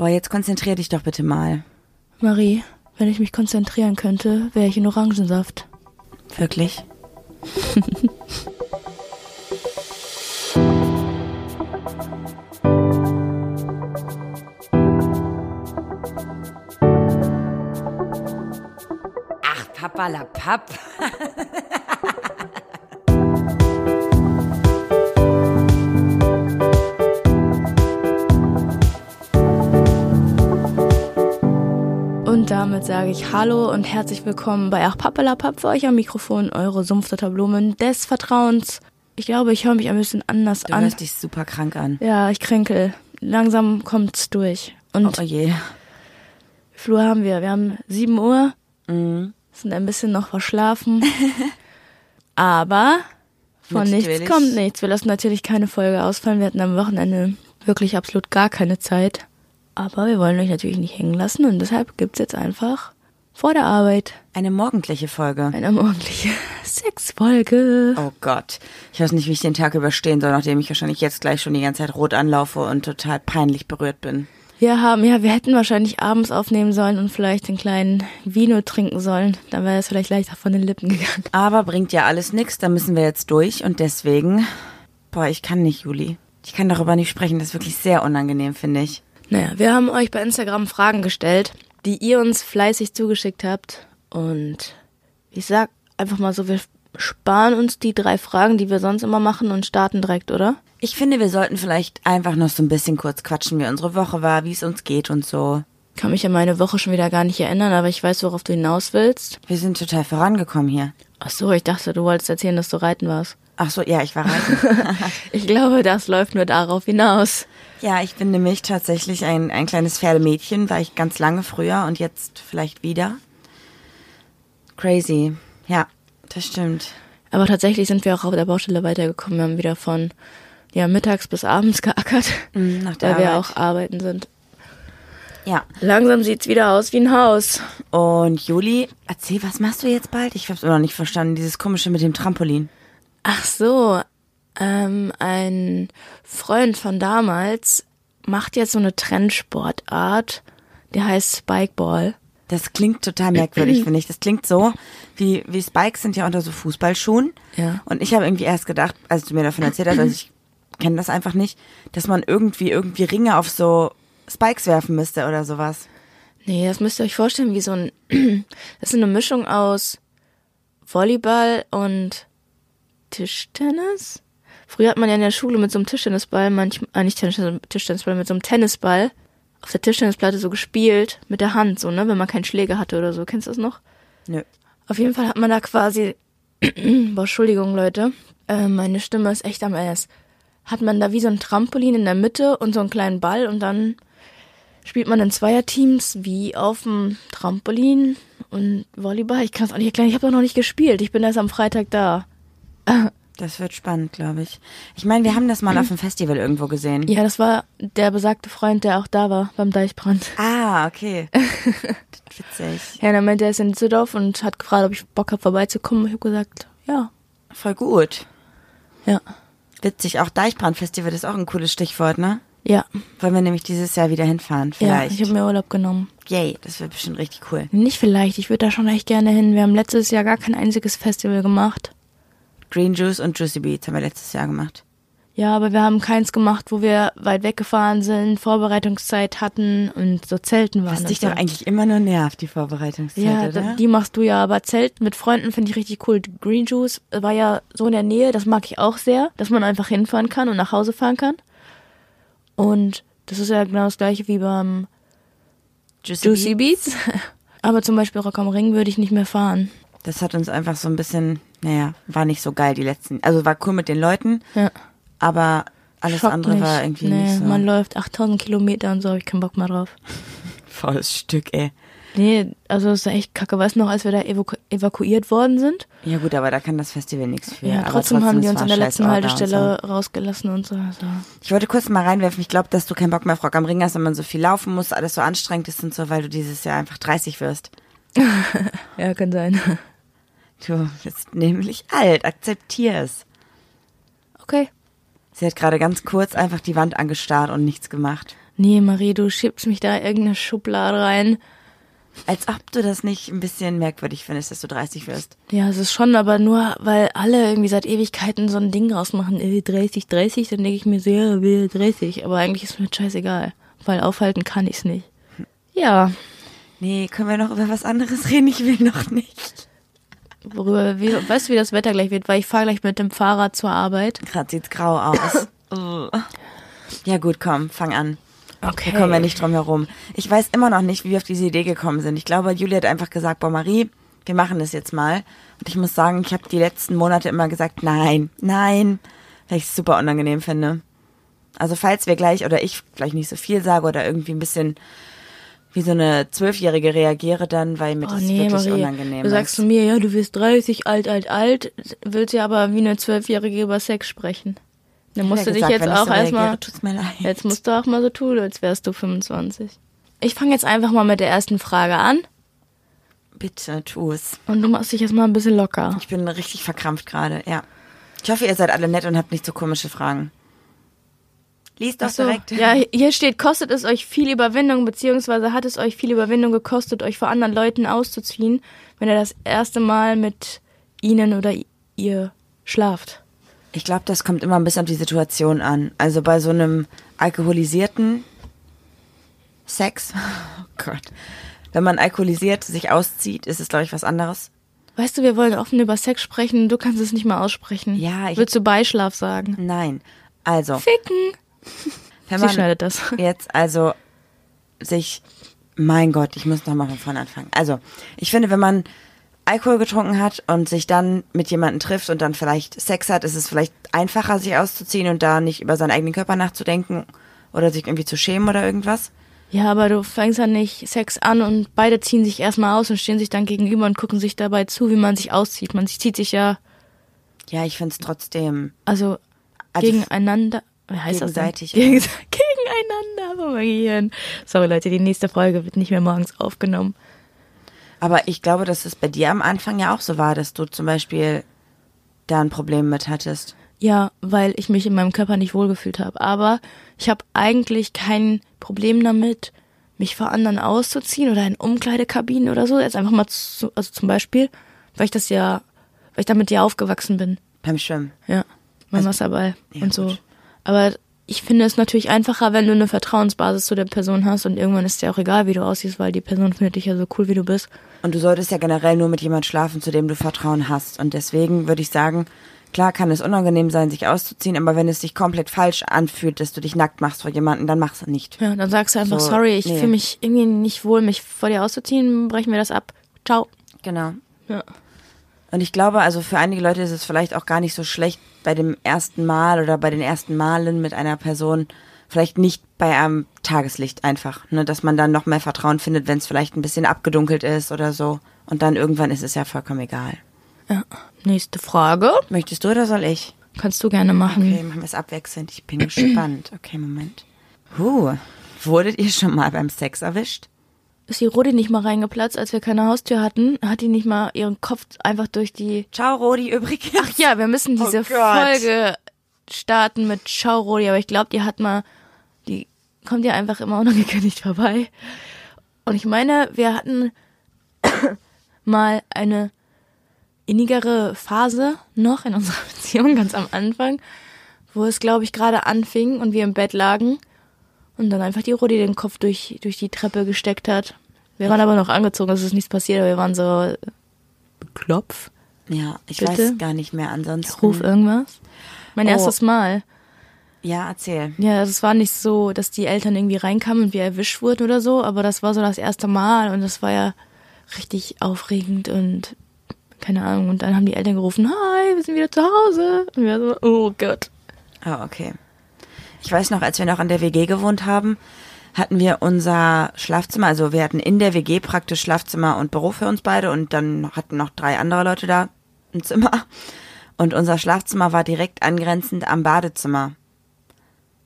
Boah, jetzt konzentrier dich doch bitte mal. Marie, wenn ich mich konzentrieren könnte, wäre ich in Orangensaft. Wirklich? Ach, Papalapap. Und damit sage ich Hallo und herzlich willkommen bei Ach Pappelapapp für euch am Mikrofon, eure Sumpfdotterblumen des Vertrauens. Ich glaube, ich höre mich ein bisschen anders Du an. hörst dich super krank an. Ja, ich kränkel. Langsam kommt's durch. Und Oh je. Uhr haben wir? Wir haben 7 Uhr, Mhm. sind ein bisschen noch verschlafen. Aber von nichts Natürlich. kommt nichts. Wir lassen natürlich keine Folge ausfallen. Wir hatten am Wochenende wirklich absolut gar keine Zeit. Aber wir wollen euch natürlich nicht hängen lassen und deshalb gibt's jetzt einfach vor der Arbeit Eine morgendliche Folge. eine morgendliche Sexfolge. Oh Gott. Ich weiß nicht, wie ich den Tag überstehen soll, nachdem ich wahrscheinlich jetzt gleich schon die ganze Zeit rot anlaufe und total peinlich berührt bin. Wir haben, ja, wir hätten wahrscheinlich abends aufnehmen sollen und vielleicht den kleinen Vino trinken sollen. Dann wäre es vielleicht leichter von den Lippen gegangen. Aber bringt ja alles nix, da müssen wir jetzt durch und deswegen, boah, ich kann nicht, Juli. Ich kann darüber nicht sprechen, das ist wirklich sehr unangenehm, finde ich. Naja, wir haben euch bei Instagram Fragen gestellt, die ihr uns fleißig zugeschickt habt. Und ich sag einfach mal so, wir sparen uns die drei Fragen, die wir sonst immer machen und starten direkt, oder? Ich finde, wir sollten vielleicht einfach noch so ein bisschen kurz quatschen, wie unsere Woche war, wie es uns geht und so. Ich kann mich an meine Woche schon wieder gar nicht erinnern, aber ich weiß, worauf du hinaus willst. Wir sind total vorangekommen hier. Ach so, ich dachte, du wolltest erzählen, dass du reiten warst. Ach so, ja, ich war reiten. Ich glaube, das läuft nur darauf hinaus. ja, ich bin nämlich tatsächlich ein, ein kleines Pferdemädchen, war ich ganz lange früher und jetzt vielleicht wieder. Crazy. Ja, das stimmt. Aber tatsächlich sind wir auch auf der Baustelle weitergekommen. Wir haben wieder von ja, mittags bis abends geackert, Mhm, nach der weil wir auch arbeiten sind. Ja. Langsam sieht's wieder aus wie ein Haus. Und Juli, erzähl, was machst du jetzt bald? Ich hab's immer noch nicht verstanden, dieses komische mit dem Trampolin. Ach so, ähm, ein Freund von damals macht jetzt so eine Trendsportart, die heißt Spikeball. Das klingt total merkwürdig, finde ich. Das klingt so, wie, wie Spikes sind ja unter so Fußballschuhen. Ja. Und ich habe irgendwie erst gedacht, als du mir davon erzählt hast, also ich kenne das einfach nicht, dass man irgendwie, irgendwie Ringe auf so Spikes werfen müsste oder sowas. Nee, das müsst ihr euch vorstellen wie so ein, das ist eine Mischung aus Volleyball und Tischtennis. Früher hat man ja in der Schule mit so einem Tischtennisball, manchmal, äh, nicht Tischtennis, Tischtennisball, mit so einem Tennisball auf der Tischtennisplatte so gespielt, mit der Hand, so, ne, wenn man keinen Schläger hatte oder so. Kennst du das noch? Nö. Auf jeden Fall hat man da quasi, boah, Entschuldigung, Leute, äh, meine Stimme ist echt am Ende. Hat man da wie so ein Trampolin in der Mitte und so einen kleinen Ball und dann spielt man in Zweierteams wie auf dem Trampolin und Volleyball. Ich kann es auch nicht erklären, ich habe doch noch nicht gespielt. Ich bin erst am Freitag da. Das wird spannend, glaube ich. Ich meine, wir haben das mal auf dem Festival irgendwo gesehen. Ja, das war der besagte Freund, der auch da war beim Deichbrand. Ah, okay. Witzig. Ja, dann meinte er ist in Düsseldorf und hat gefragt, ob ich Bock habe vorbeizukommen. Ich habe gesagt, ja. Voll gut. Ja. Witzig. Auch Deichbrandfestival ist auch ein cooles Stichwort, ne? Ja. Wollen wir nämlich dieses Jahr wieder hinfahren, Ja, vielleicht. ich habe mir Urlaub genommen. Yay, das wird bestimmt richtig cool. Nicht vielleicht, ich würde da schon echt gerne hin. Wir haben letztes Jahr gar kein einziges Festival gemacht. Green Juice und Juicy Beats haben wir letztes Jahr gemacht. Ja, aber wir haben keins gemacht, wo wir weit weggefahren sind, Vorbereitungszeit hatten und so Zelten waren. Was dich so. doch eigentlich immer nur nervt, die Vorbereitungszeit, ja, oder? die machst du ja, aber Zelten mit Freunden finde ich richtig cool. Green Juice war ja so in der Nähe, das mag ich auch sehr, dass man einfach hinfahren kann und nach Hause fahren kann. Und das ist ja genau das gleiche wie beim Juicy Beats. Aber zum Beispiel Rock am Ring würde ich nicht mehr fahren. Das hat uns einfach so ein bisschen, naja, war nicht so geil die letzten. Also war cool mit den Leuten, Ja. aber alles Schockt andere mich. war irgendwie nee, nicht so. Man läuft 8000 Kilometer und so, habe ich keinen Bock mehr drauf. Volles Stück, ey. Nee, also ist echt kacke. Weißt du noch, als wir da evaku evakuiert worden sind? Ja gut, aber da kann das Festival nichts für. Ja, aber trotzdem, haben die uns an der letzten Haltestelle so. rausgelassen und so. Also. Ich wollte kurz mal reinwerfen, ich glaube, dass du keinen Bock mehr auf Rock am Ring hast, wenn man so viel laufen muss, alles so anstrengend ist und so, weil du dieses Jahr einfach 30 wirst. Ja, kann sein. Du bist nämlich alt, akzeptier es. Okay. Sie hat gerade ganz kurz einfach die Wand angestarrt und nichts gemacht. Nee, Marie, du schiebst mich da in irgendeine Schublade rein. Als ob du das nicht ein bisschen merkwürdig findest, dass du 30 wirst. Ja, es ist schon, aber nur, weil alle irgendwie seit Ewigkeiten so ein Ding rausmachen, äh, 30, 30, dann denke ich mir so, ja, will 30. Aber eigentlich ist mir scheißegal, weil aufhalten kann ich's nicht. Ja, Nee, können wir noch über was anderes reden? Ich will noch nicht. Worüber, wie, weißt du, wie das Wetter gleich wird? Weil ich fahre gleich mit dem Fahrrad zur Arbeit. Gerade sieht's grau aus. Ja gut, komm, fang an. Okay. Da kommen wir nicht drum herum. Ich weiß immer noch nicht, wie wir auf diese Idee gekommen sind. Ich glaube, Julia hat einfach gesagt, boah Marie, wir machen das jetzt mal. Und ich muss sagen, ich habe die letzten Monate immer gesagt, nein, nein, weil ich es super unangenehm finde. Also falls wir gleich oder ich gleich nicht so viel sage oder irgendwie ein bisschen wie so eine Zwölfjährige reagiere dann, weil mir Oh das nee, wirklich Marie, unangenehm du sagst ist. zu mir, ja, du wirst 30, alt, alt, alt, willst ja aber wie eine Zwölfjährige über Sex sprechen. Dann musst du dich gesagt, jetzt auch so erstmal, jetzt musst du auch mal so tun, als wärst du 25. Ich fange jetzt einfach mal mit der ersten Frage an Bitte, tu es. und du machst dich jetzt mal ein bisschen locker. Ich bin richtig verkrampft gerade, ja. Ich hoffe, ihr seid alle nett und habt nicht so komische Fragen. Lies doch so, direkt. ja, hier steht, kostet es euch viel Überwindung, beziehungsweise hat es euch viel Überwindung gekostet, euch vor anderen Leuten auszuziehen, wenn ihr das erste Mal mit ihnen oder ihr schlaft? Ich glaube, das kommt immer ein bisschen auf die Situation an. Also bei so einem alkoholisierten Sex, oh Gott, wenn man alkoholisiert sich auszieht, ist es, glaube ich, was anderes. Weißt du, wir wollen offen über Sex sprechen, du kannst es nicht mal aussprechen. Ja, ich- Würdest du Beischlaf sagen? Nein. Also, Ficken. Wenn Sie man schneidet das. jetzt also sich, mein Gott, ich muss nochmal von vorne anfangen. Also, ich finde, wenn man Alkohol getrunken hat und sich dann mit jemandem trifft und dann vielleicht Sex hat, ist es vielleicht einfacher, sich auszuziehen und da nicht über seinen eigenen Körper nachzudenken oder sich irgendwie zu schämen oder irgendwas. Ja, aber du fängst ja nicht Sex an und beide ziehen sich erstmal aus und stehen sich dann gegenüber und gucken sich dabei zu, wie man sich auszieht. Man zieht sich ja, Ja, ich finde es trotzdem. also, Also gegeneinander. Wie heißt gegenseitig, das? Gegens gegeneinander. Oh mein Gehirn. Sorry Leute, die nächste Folge wird nicht mehr morgens aufgenommen. Aber ich glaube, dass es bei dir am Anfang ja auch so war, dass du zum Beispiel da ein Problem mit hattest. Ja, weil ich mich in meinem Körper nicht wohlgefühlt habe. Aber ich habe eigentlich kein Problem damit, mich vor anderen auszuziehen oder in Umkleidekabinen oder so. Jetzt einfach mal zu, also zum Beispiel, weil ich das ja, weil ich da mit dir aufgewachsen bin. Beim Schwimmen. Ja, mein Also- Wasserball Ja, und so. gut. Aber ich finde es natürlich einfacher, wenn du eine Vertrauensbasis zu der Person hast und irgendwann ist dir auch egal, wie du aussiehst, weil die Person findet dich ja so cool, wie du bist. Und du solltest ja generell nur mit jemand schlafen, zu dem du Vertrauen hast. Und deswegen würde ich sagen, klar kann es unangenehm sein, sich auszuziehen, aber wenn es sich komplett falsch anfühlt, dass du dich nackt machst vor jemandem, dann mach's nicht. Ja, dann sagst du einfach, So, sorry, ich nee. fühle mich irgendwie nicht wohl, mich vor dir auszuziehen, brechen wir das ab. Ciao. Genau. Ja. Und ich glaube, also für einige Leute ist es vielleicht auch gar nicht so schlecht, bei dem ersten Mal oder bei den ersten Malen mit einer Person, vielleicht nicht bei einem Tageslicht einfach, ne, dass man dann noch mehr Vertrauen findet, wenn es vielleicht ein bisschen abgedunkelt ist oder so. Und dann irgendwann ist es ja vollkommen egal. Ja. Nächste Frage. Möchtest du oder soll ich? Kannst du gerne machen. Okay, machen wir es abwechselnd. Ich bin gespannt. Okay, Moment. Huh, wurdet ihr schon mal beim Sex erwischt? Ist die Rodi nicht mal reingeplatzt, als wir keine Haustür hatten? Hat die nicht mal ihren Kopf einfach durch die. Ciao, Rodi, übrigens. Ach ja, wir müssen diese Oh. Folge starten mit Ciao Rodi, aber ich glaube, die hat mal. Die kommt ja einfach immer unangekündigt vorbei. Und ich meine, wir hatten mal eine innigere Phase noch in unserer Beziehung, ganz am Anfang, wo es, glaube ich, gerade anfing und wir im Bett lagen und dann einfach die Rodi den Kopf durch, durch die Treppe gesteckt hat. Wir waren aber noch angezogen, es ist nichts passiert, aber wir waren so Klopf, Ja, ich Bitte? weiß gar nicht mehr. Ansonsten. ruf irgendwas. Mein Oh. erstes Mal. Ja, erzähl. Ja, das war nicht so, dass die Eltern irgendwie reinkamen und wir erwischt wurden oder so, aber das war so das erste Mal und das war ja richtig aufregend und keine Ahnung. Und dann haben die Eltern gerufen, hi, wir sind wieder zu Hause. Und wir so, oh Gott. Oh, okay. Ich weiß noch, als wir noch an der WG gewohnt haben, hatten wir unser Schlafzimmer, also wir hatten in der WG praktisch Schlafzimmer und Büro für uns beide und dann hatten noch drei andere Leute da ein Zimmer. Und unser Schlafzimmer war direkt angrenzend am Badezimmer.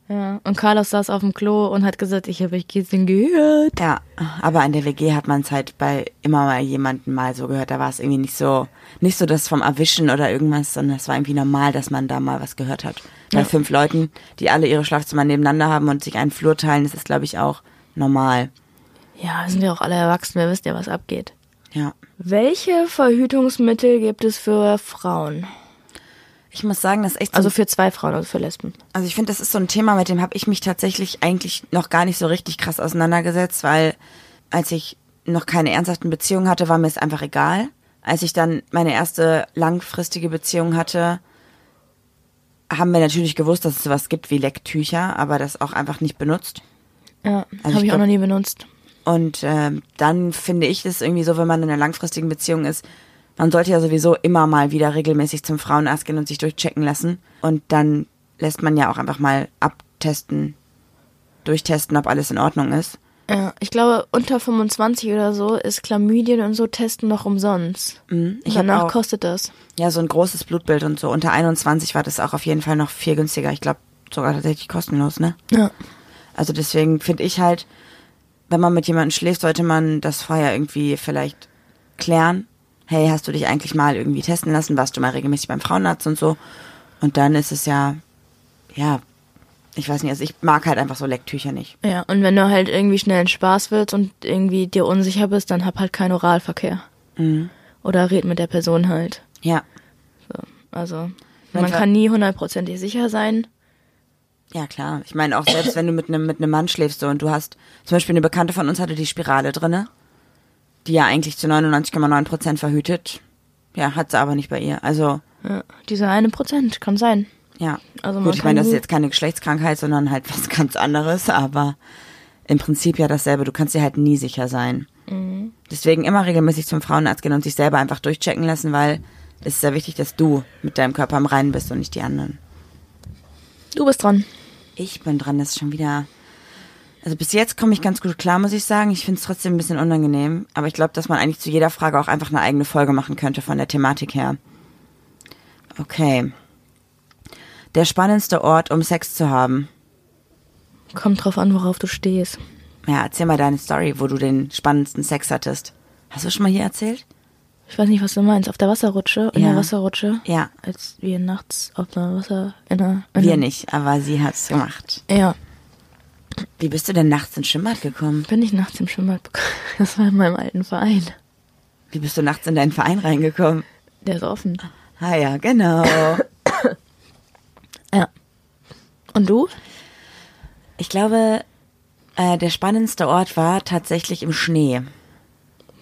Ja. Und Carlos saß auf dem Klo und hat gesagt, ich habe euch gestern gehört. Ja, aber an der WG hat man es halt bei immer mal jemandem mal so gehört. Da war es irgendwie nicht so, nicht so das vom Erwischen oder irgendwas, sondern es war irgendwie normal, dass man da mal was gehört hat. Bei Ja. fünf Leuten, die alle ihre Schlafzimmer nebeneinander haben und sich einen Flur teilen, das ist, glaube ich, auch normal. Ja, wir sind ja auch alle erwachsen, wir wissen ja, was abgeht. Ja. Welche Verhütungsmittel gibt es für Frauen? Ich muss sagen, das ist echt so Also für zwei Frauen, also für Lesben. Also ich finde, das ist so ein Thema, mit dem habe ich mich tatsächlich eigentlich noch gar nicht so richtig krass auseinandergesetzt, weil als ich noch keine ernsthaften Beziehungen hatte, war mir es einfach egal. Als ich dann meine erste langfristige Beziehung hatte, haben wir natürlich gewusst, dass es sowas gibt wie Lecktücher, aber das auch einfach nicht benutzt. Ja, Also habe ich ich auch noch nie benutzt. Und ähm, dann finde ich das irgendwie so, wenn man in einer langfristigen Beziehung ist, man sollte ja sowieso immer mal wieder regelmäßig zum Frauenarzt gehen und sich durchchecken lassen. Und dann lässt man ja auch einfach mal abtesten, durchtesten, ob alles in Ordnung ist. Ja, ich glaube, unter 25 oder so ist Chlamydien und so testen noch umsonst. Mhm, Danach auch- kostet das. Ja, so ein großes Blutbild und so. Unter 21 war das auch auf jeden Fall noch viel günstiger. Ich glaube sogar tatsächlich kostenlos, ne? Ja. Also deswegen finde ich halt, wenn man mit jemandem schläft, sollte man das vorher irgendwie vielleicht klären. Hey, hast du dich eigentlich mal irgendwie testen lassen? Warst du mal regelmäßig beim Frauenarzt und so? Und dann ist es ja, ja, ich weiß nicht, also ich mag halt einfach so Lecktücher nicht. Ja, und wenn du halt irgendwie schnell in Spaß willst und irgendwie dir unsicher bist, dann hab halt keinen Oralverkehr. Mhm. Oder red mit der Person halt. Ja, So. Also, man Ver- kann nie hundertprozentig sicher sein. ja klar. Ich meine auch selbst, wenn du mit einem mit einem Mann schläfst so und du hast, zum Beispiel eine Bekannte von uns hatte die Spirale drinne, die ja eigentlich zu 99,9 Prozent verhütet. Ja, hat sie aber nicht bei ihr. Also Ja, dieser eine Prozent kann sein. Ja. Also man Gut, ich meine, das ist jetzt keine Geschlechtskrankheit, sondern halt was ganz anderes, aber im Prinzip ja dasselbe. Du kannst dir halt nie sicher sein. Mhm. Deswegen immer regelmäßig zum Frauenarzt gehen und sich selber einfach durchchecken lassen, weil es ist sehr wichtig, dass du mit deinem Körper am Reinen bist und nicht die anderen. Du bist dran. Ich bin dran, das ist schon wieder. Also bis jetzt komme ich ganz gut klar, muss ich sagen. Ich finde es trotzdem ein bisschen unangenehm. Aber ich glaube, dass man eigentlich zu jeder Frage auch einfach eine eigene Folge machen könnte von der Thematik her. Okay. Der spannendste Ort, um Sex zu haben. Kommt drauf an, worauf du stehst. Ja, erzähl mal deine Story, wo du den spannendsten Sex hattest. Hast du schon mal hier erzählt? Ich weiß nicht, was du meinst. Auf der Wasserrutsche? In Ja. der Wasserrutsche? Ja. Als wir nachts auf der Wasser... In der, in Wir nicht, aber sie hat's gemacht. Ja. Wie bist du denn nachts ins Schwimmbad gekommen? Bin ich nachts im Schwimmbad. Das war in meinem alten Verein. Wie bist du nachts in deinen Verein reingekommen? Der ist offen. Ah ja, genau. Ja. Und du? Ich glaube, äh, der spannendste Ort war tatsächlich im Schnee.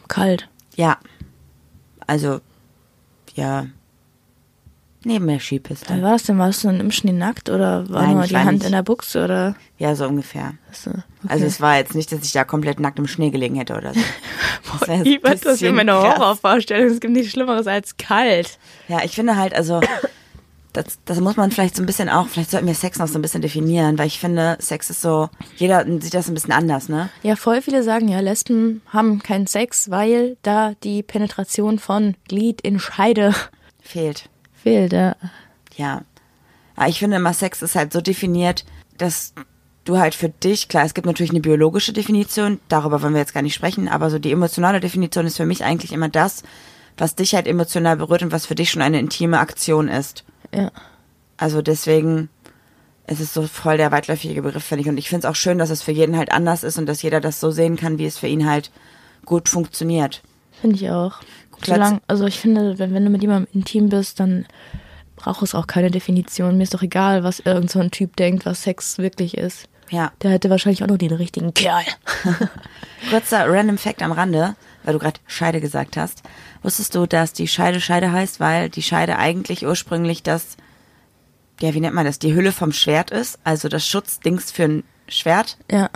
Kalt. Ja. Also, ja. Neben der Skipiste. Wie war das denn? Warst du dann im Schnee nackt oder war Nein, nur die war Hand nicht. in der Buchse oder? Ja, so ungefähr. Achso, okay. Also es war jetzt nicht, dass ich da komplett nackt im Schnee gelegen hätte oder so. Das wär ich weiß, das ist meine. Horrorvorstellung. Es gibt nichts Schlimmeres als kalt. Ja, ich finde halt, also, das, das muss man vielleicht so ein bisschen auch, vielleicht sollten wir Sex noch so ein bisschen definieren, weil ich finde, Sex ist so, jeder sieht das ein bisschen anders, ne? Ja, voll viele sagen ja, Lesben haben keinen Sex, weil da die Penetration von Glied in Scheide Fehlt. fehlt. Ja. Ja. Aber ich finde immer, Sex ist halt so definiert, dass du halt für dich, klar, es gibt natürlich eine biologische Definition, darüber wollen wir jetzt gar nicht sprechen, aber so die emotionale Definition ist für mich eigentlich immer das, was dich halt emotional berührt und was für dich schon eine intime Aktion ist. Ja. Also deswegen ist es so voll der weitläufige Begriff, finde ich. Und ich finde es auch schön, dass es für jeden halt anders ist und dass jeder das so sehen kann, wie es für ihn halt gut funktioniert. Finde ich auch. Solange, also ich finde, wenn, wenn du mit jemandem intim bist, dann braucht es auch keine Definition. Mir ist doch egal, was irgend so ein Typ denkt, was Sex wirklich ist. Ja. Der hätte wahrscheinlich auch noch den richtigen Kerl. Kurzer random Fact am Rande, weil du gerade Scheide gesagt hast. Wusstest du, dass die Scheide Scheide heißt, weil die Scheide eigentlich ursprünglich das, ja, wie nennt man das, die Hülle vom Schwert ist, also das Schutzdings für ein Schwert. Ja.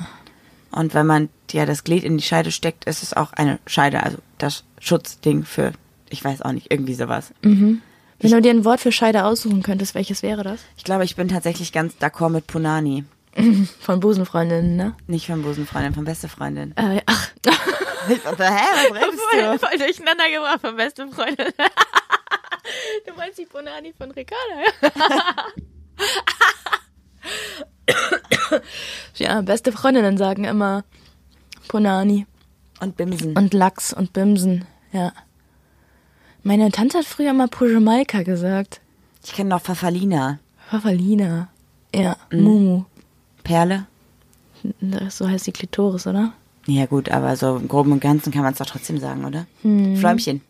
Und wenn man ja das Glied in die Scheide steckt, ist es auch eine Scheide, also das Schutzding für, ich weiß auch nicht, irgendwie sowas. Wenn du dir ein Wort für Scheide aussuchen könntest, welches wäre das? Ich glaube, ich bin tatsächlich ganz d'accord mit Punani. Von Busenfreundinnen, ne? Nicht von Busenfreundin, von beste Freundin. Äh, ach, Hä, was redest voll, du? voll durcheinander gebracht von beste Freundin. du meinst die Bonani von Ricarda, ja? Ja, beste Freundinnen sagen immer Ponani Und Bimsen. und Lachs und Bimsen. Ja. Meine Tante hat früher mal Pujamalka gesagt. ich kenne noch Pfafferlina. Pfafferlina. Ja, Mumu. Perle? Das, so heißt die Klitoris, oder? Ja gut, aber so im Groben und Ganzen kann man es doch trotzdem sagen, oder? Fläumchen.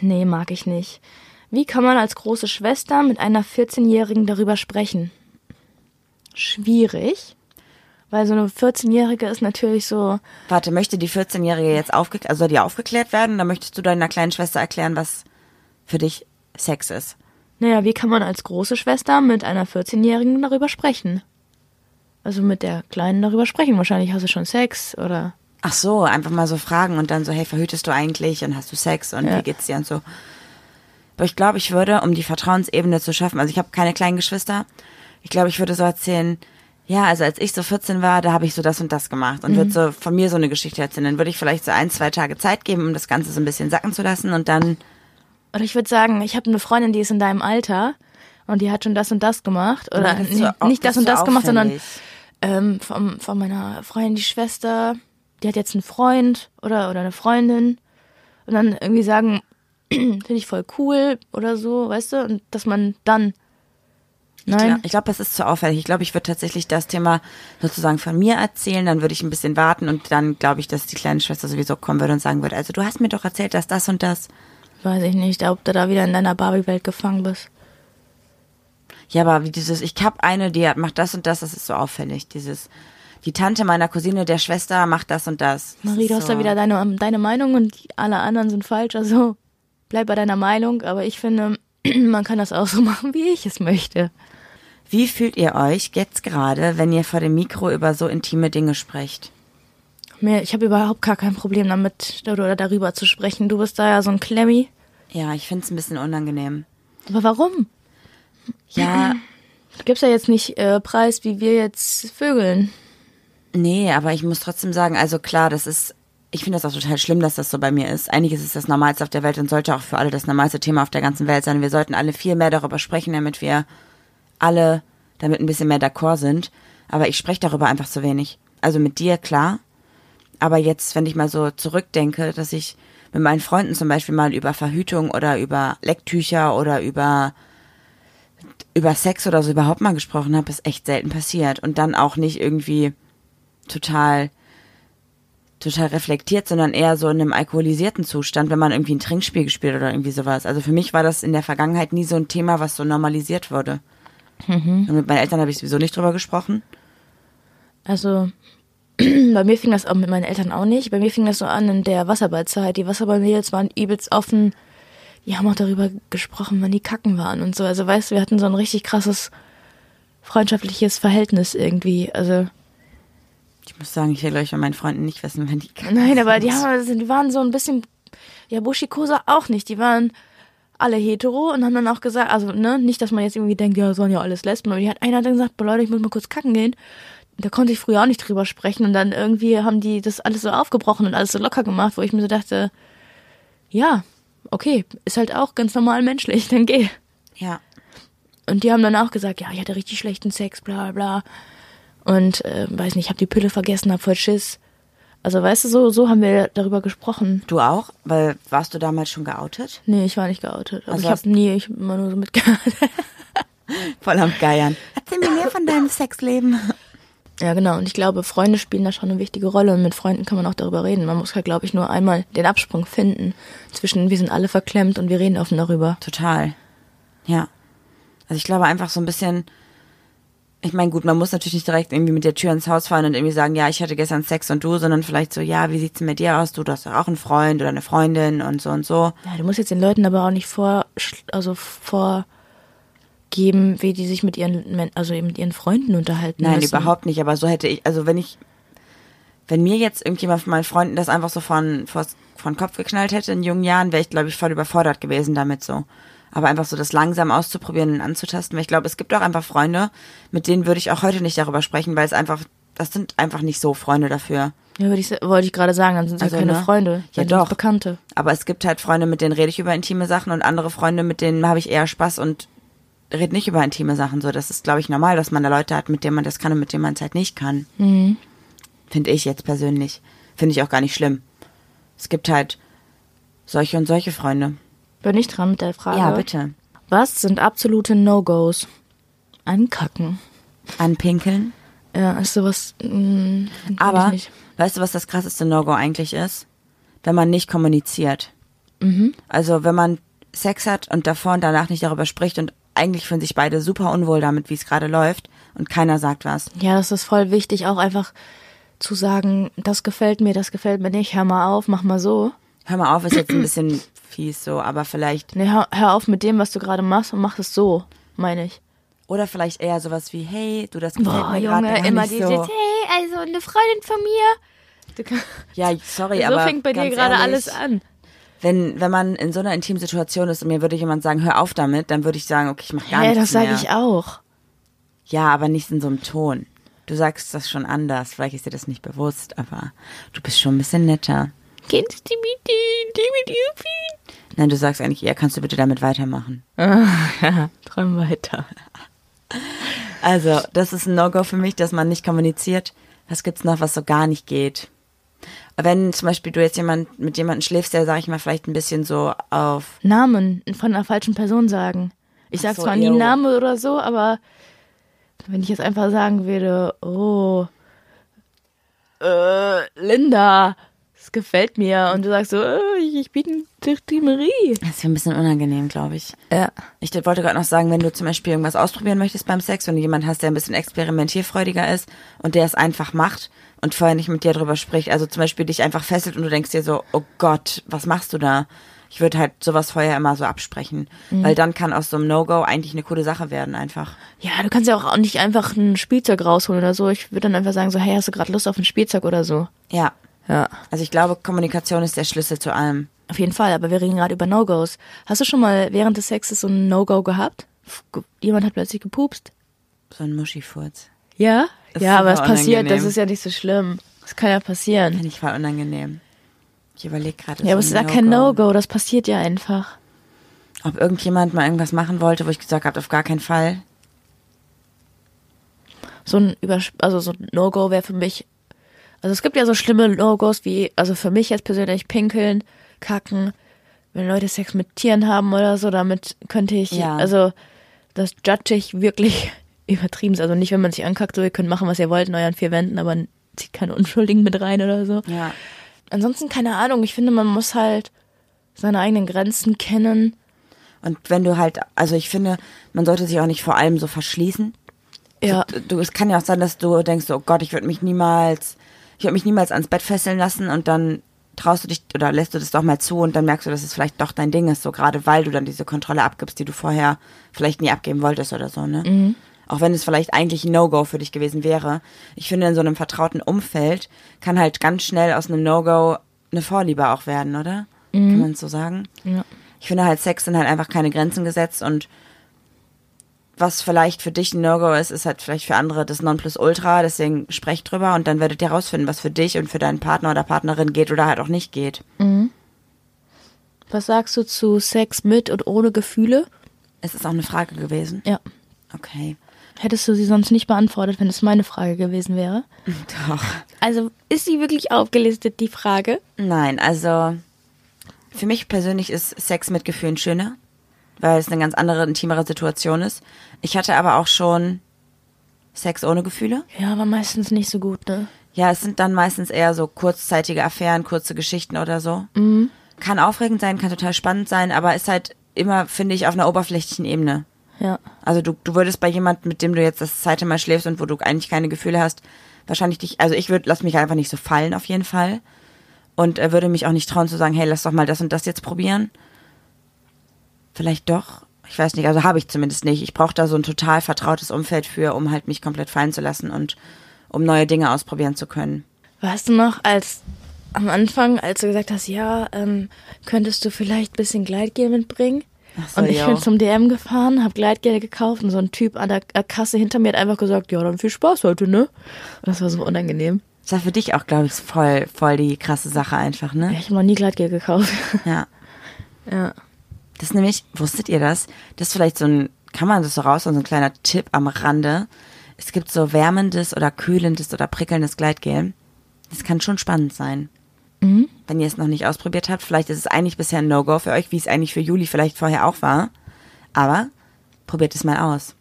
Nee, mag ich nicht. Wie kann man als große Schwester mit einer 14-Jährigen darüber sprechen? Schwierig. Weil so eine 14-Jährige ist natürlich so, Warte, möchte die 14-Jährige jetzt aufgeklärt, also soll die aufgeklärt werden? Dann möchtest du deiner kleinen Schwester erklären, was für dich Sex ist. naja, wie kann man als große Schwester mit einer 14-Jährigen darüber sprechen? Also mit der Kleinen darüber sprechen. Wahrscheinlich hast du schon Sex oder. Ach so, einfach mal so fragen und dann so, hey, verhütest du eigentlich und hast du Sex und Ja. wie geht's dir und so. Aber ich glaube, ich würde, um die Vertrauensebene zu schaffen, also ich habe keine kleinen Geschwister, ich glaube, ich würde so erzählen, ja, also als ich so 14 war, da habe ich so das und das gemacht und würde so von mir so eine Geschichte erzählen. Dann würde ich vielleicht so ein, zwei Tage Zeit geben, um das Ganze so ein bisschen sacken zu lassen und dann, Oder ich würde sagen, ich habe eine Freundin, die ist in deinem Alter und die hat schon das und das gemacht. Oder das ist nicht, das und das gemacht, sondern. Ähm, von, von meiner Freundin, die Schwester, die hat jetzt einen Freund oder, oder eine Freundin. Und dann irgendwie sagen, finde ich voll cool oder so, weißt du? Und dass man dann. Nein. Ich glaube, das ist zu auffällig. Ich glaube, ich würde tatsächlich das Thema sozusagen von mir erzählen, dann würde ich ein bisschen warten und dann glaube ich, dass die kleine Schwester sowieso kommen würde und sagen würde, also du hast mir doch erzählt, dass das und das. Weiß ich nicht, ob du da wieder in deiner Barbie-Welt gefangen bist. Ja, aber wie dieses, ich hab eine, die hat, macht das und das, das ist so auffällig. Dieses, die Tante meiner Cousine, der Schwester, macht das und das. das Marie, du hast so, da wieder deine, deine Meinung und alle anderen sind falsch. Also bleib bei deiner Meinung. Aber ich finde, man kann das auch so machen, wie ich es möchte. Wie fühlt ihr euch jetzt gerade, wenn ihr vor dem Mikro über so intime Dinge sprecht? Mir, ich habe überhaupt gar kein Problem damit oder darüber zu sprechen. Du bist da ja so ein Klemmi. Ja, ich find's ein bisschen unangenehm. Aber warum? Ja, Du gibst ja jetzt nicht äh, Preis, wie wir jetzt vögeln. Nee, aber ich muss trotzdem sagen, also klar, das ist, ich finde das auch total schlimm, dass das so bei mir ist. Eigentlich ist es das Normalste auf der Welt und sollte auch für alle das normalste Thema auf der ganzen Welt sein. Wir sollten alle viel mehr darüber sprechen, damit wir alle damit ein bisschen mehr d'accord sind. Aber ich spreche darüber einfach zu wenig. Also mit dir, klar. Aber jetzt, wenn ich mal so zurückdenke, dass ich mit meinen Freunden zum Beispiel mal über Verhütung oder über Lecktücher oder über über Sex oder so überhaupt mal gesprochen habe, ist echt selten passiert. Und dann auch nicht irgendwie total total reflektiert, sondern eher so in einem alkoholisierten Zustand, wenn man irgendwie ein Trinkspiel gespielt oder irgendwie sowas. Also für mich war das in der Vergangenheit nie so ein Thema, was so normalisiert wurde. Und mit meinen Eltern habe ich sowieso nicht drüber gesprochen. Also, bei mir fing das auch mit meinen Eltern auch nicht. Bei mir fing das so an in der Wasserballzeit. Die Wasserballmädels waren übelst offen. Die haben auch darüber gesprochen, wann die kacken waren und so. Also, weißt du, wir hatten so ein richtig krasses freundschaftliches Verhältnis irgendwie. Also, Ich muss sagen, ich will gleich von meinen Freunden nicht wissen, wenn die nein, aber die, haben, die waren so ein bisschen, ja, Bushikosa auch nicht. Die waren alle hetero und haben dann auch gesagt, also, ne, nicht, dass man jetzt irgendwie denkt, ja, sollen ja alles Lesben, aber die hat einer dann gesagt, Leute, ich muss mal kurz kacken gehen. Da konnte ich früher auch nicht drüber sprechen und dann irgendwie haben die das alles so aufgebrochen und alles so locker gemacht, wo ich mir so dachte, ja, okay, ist halt auch ganz normal menschlich, dann geh. Ja. Und die haben dann auch gesagt, ja, ich hatte richtig schlechten Sex, bla bla. Und äh, weiß nicht, ich habe die Pille vergessen, hab voll Schiss. Also weißt du, so, so haben wir darüber gesprochen. Du auch? Weil warst du damals schon geoutet? Nee, ich war nicht geoutet. Aber Also ich habe nie, ich hab immer nur so mitgehört. Voll am Geiern. Erzähl mir mehr von deinem Sexleben. Ja, genau. Und ich glaube, Freunde spielen da schon eine wichtige Rolle. Und mit Freunden kann man auch darüber reden. Man muss halt, glaube ich, nur einmal den Absprung finden zwischen wir sind alle verklemmt und wir reden offen darüber. Total. Ja. Also ich glaube einfach so ein bisschen, ich meine, gut, man muss natürlich nicht direkt irgendwie mit der Tür ins Haus fallen und irgendwie sagen, ja, ich hatte gestern Sex und du, sondern vielleicht so, ja, wie sieht's denn mit dir aus? Du, du hast doch auch einen Freund oder eine Freundin und so und so. Ja, du musst jetzt den Leuten aber auch nicht vor, also vorgeben, wie die sich mit ihren, also eben mit ihren Freunden unterhalten Nein, müssen. überhaupt nicht, aber so hätte ich, also wenn ich, wenn mir jetzt irgendjemand von meinen Freunden das einfach so von, vor, von Kopf geknallt hätte in jungen Jahren, wäre ich, glaube ich, voll überfordert gewesen damit so. Aber einfach so das langsam auszuprobieren und anzutasten, weil ich glaube, es gibt auch einfach Freunde, mit denen würde ich auch heute nicht darüber sprechen, weil es einfach, das sind einfach nicht so Freunde dafür. Ja, ich, wollte ich gerade sagen, dann sind es Also, ja keine ne? Freunde, Ja, doch. Bekannte. Aber es gibt halt Freunde, mit denen rede ich über intime Sachen und andere Freunde, mit denen habe ich eher Spaß und red nicht über intime Sachen so. Das ist, glaube ich, normal, dass man da Leute hat, mit denen man das kann und mit denen man es halt nicht kann. Mhm. Finde ich jetzt persönlich. Finde ich auch gar nicht schlimm. Es gibt halt solche und solche Freunde. Bin ich dran mit der Frage? Ja, bitte. Was sind absolute No-Gos? Ankacken. Anpinkeln. Ja, ist sowas. Mh, find Aber weißt du, was das krasseste No-Go eigentlich ist? Wenn man nicht kommuniziert. Also wenn man Sex hat und davor und danach nicht darüber spricht und eigentlich fühlen sich beide super unwohl damit, wie es gerade läuft und keiner sagt was. Ja, das ist voll wichtig, auch einfach zu sagen, das gefällt mir, das gefällt mir nicht, hör mal auf, mach mal so. Hör mal auf, ist jetzt ein bisschen fies so, aber vielleicht Nee, hör, hör auf mit dem, was du gerade machst und mach es so, meine ich. oder vielleicht eher sowas wie hey, du das gefällt Boah, mir gerade immer dieses, so. hey, also eine Freundin von mir. Ja, sorry, so aber fängt bei dir gerade alles an. Wenn wenn man in so einer intimen Situation ist und mir würde jemand sagen, hör auf damit, dann würde ich sagen, okay, ich mach gar Hä, nichts das sage mehr. ich auch. Ja, aber nicht in so einem Ton. Du sagst das schon anders. Vielleicht ist dir das nicht bewusst, aber du bist schon ein bisschen netter. Kennst du bitte, Nein, du sagst eigentlich eher, kannst du bitte damit weitermachen. Ja, träum weiter. Also, das ist ein No-Go für mich, dass man nicht kommuniziert. Was gibt's noch, was so gar nicht geht? Wenn zum Beispiel du jetzt jemand mit jemandem schläfst, der, sag ich mal, vielleicht ein bisschen so auf, Namen von einer falschen Person sagen. Ich sag so, zwar nie. Name oder so, aber wenn ich jetzt einfach sagen würde, oh, äh, Linda, das gefällt mir, und du sagst so, äh, ich bin die Marie. das ist ein bisschen unangenehm, glaube ich. Ja. Ich wollte gerade noch sagen, wenn du zum Beispiel irgendwas ausprobieren möchtest beim Sex, wenn du jemanden hast, der ein bisschen experimentierfreudiger ist und der es einfach macht und vorher nicht mit dir drüber spricht, also zum Beispiel dich einfach fesselt und du denkst dir so, oh Gott, was machst du da? Ich würde halt sowas vorher immer so absprechen, weil dann kann aus so einem No-Go eigentlich eine coole Sache werden einfach. Ja, du kannst ja auch nicht einfach ein Spielzeug rausholen oder so. Ich würde dann einfach sagen so, hey, hast du gerade Lust auf ein Spielzeug oder so? Ja, Ja. also ich glaube, Kommunikation ist der Schlüssel zu allem. Auf jeden Fall, aber wir reden gerade über No-Gos. Hast du schon mal während des Sexes so ein No-Go gehabt? Jemand hat plötzlich gepupst. So ein Muschifurz. Ja? Ist ja, aber es passiert, das ist ja nicht so schlimm. Das kann ja passieren. Finde ich voll unangenehm. Ich überlege gerade. Ja, aber es ist ja kein No-Go. No-Go, das passiert ja einfach. Ob irgendjemand mal irgendwas machen wollte, wo ich gesagt habe, auf gar keinen Fall. So ein Übers also so ein No-Go wäre für mich. Also es gibt ja so schlimme No-Gos wie, also für mich jetzt persönlich pinkeln, kacken, wenn Leute Sex mit Tieren haben oder so, damit könnte ich, Ja. also das judge ich wirklich übertrieben. Also nicht, wenn man sich ankackt, so ihr könnt machen, was ihr wollt in euren vier Wänden, aber zieht keine Unschuldigen mit rein oder so. Ja. Ansonsten keine Ahnung, ich finde, man muss halt seine eigenen Grenzen kennen. Und wenn du halt, also ich finde, man sollte sich auch nicht vor allem so verschließen. Ja. Du, du, es kann ja auch sein, dass du denkst, oh Gott, ich würde mich niemals, ich würde mich niemals ans Bett fesseln lassen und dann traust du dich oder lässt du das doch mal zu und dann merkst du, dass es vielleicht doch dein Ding ist, so gerade weil du dann diese Kontrolle abgibst, die du vorher vielleicht nie abgeben wolltest oder so, ne? Auch wenn es vielleicht eigentlich ein No-Go für dich gewesen wäre. Ich finde, in so einem vertrauten Umfeld kann halt ganz schnell aus einem No-Go eine Vorliebe auch werden, oder? Kann man es so sagen? Ja. Ich finde halt, Sex sind halt einfach keine Grenzen gesetzt und was vielleicht für dich ein No-Go ist, ist halt vielleicht für andere das Nonplusultra, deswegen sprecht drüber und dann werdet ihr rausfinden, was für dich und für deinen Partner oder Partnerin geht oder halt auch nicht geht. Was sagst du zu Sex mit und ohne Gefühle? Es ist auch eine Frage gewesen. Ja. Okay. Hättest du sie sonst nicht beantwortet, wenn es meine Frage gewesen wäre? Doch. Also ist sie wirklich aufgelistet, die Frage? Nein, also für mich persönlich ist Sex mit Gefühlen schöner, weil es eine ganz andere, intimere Situation ist. Ich hatte aber auch schon Sex ohne Gefühle. Ja, aber meistens nicht so gut, ne? Ja, es sind dann meistens eher so kurzzeitige Affären, kurze Geschichten oder so. Kann aufregend sein, kann total spannend sein, aber ist halt immer, finde ich, auf einer oberflächlichen Ebene. Ja. Also du, du würdest bei jemandem, mit dem du jetzt das zweite Mal schläfst und wo du eigentlich keine Gefühle hast, wahrscheinlich dich, also ich würde, lass mich einfach nicht so fallen auf jeden Fall. Und äh, würde mich auch nicht trauen zu sagen, hey, lass doch mal das und das jetzt probieren. Vielleicht doch. Ich weiß nicht, also habe ich zumindest nicht. Ich brauche da so ein total vertrautes Umfeld für, um halt mich komplett fallen zu lassen und um neue Dinge ausprobieren zu können. Weißt du noch, als am Anfang, als du gesagt hast, ja, ähm, könntest du vielleicht ein bisschen Gleitgel mitbringen? So, und ich yo. bin zum DM gefahren, hab Gleitgel gekauft und so ein Typ an der äh, Kasse hinter mir hat einfach gesagt, ja, dann viel Spaß heute, ne? Und das war so unangenehm. Das war für dich auch, glaube ich, voll, voll die krasse Sache einfach, Ja, ne? ich habe noch nie Gleitgel gekauft. Ja. ja. Das ist nämlich, wusstet ihr das? Das ist vielleicht so ein kann man das so raus, so ein kleiner Tipp am Rande. Es gibt so wärmendes oder kühlendes oder prickelndes Gleitgel. Das kann schon spannend sein. Wenn ihr es noch nicht ausprobiert habt, vielleicht ist es eigentlich bisher ein No-Go für euch, wie es eigentlich für Juli vielleicht vorher auch war. Aber probiert es mal aus.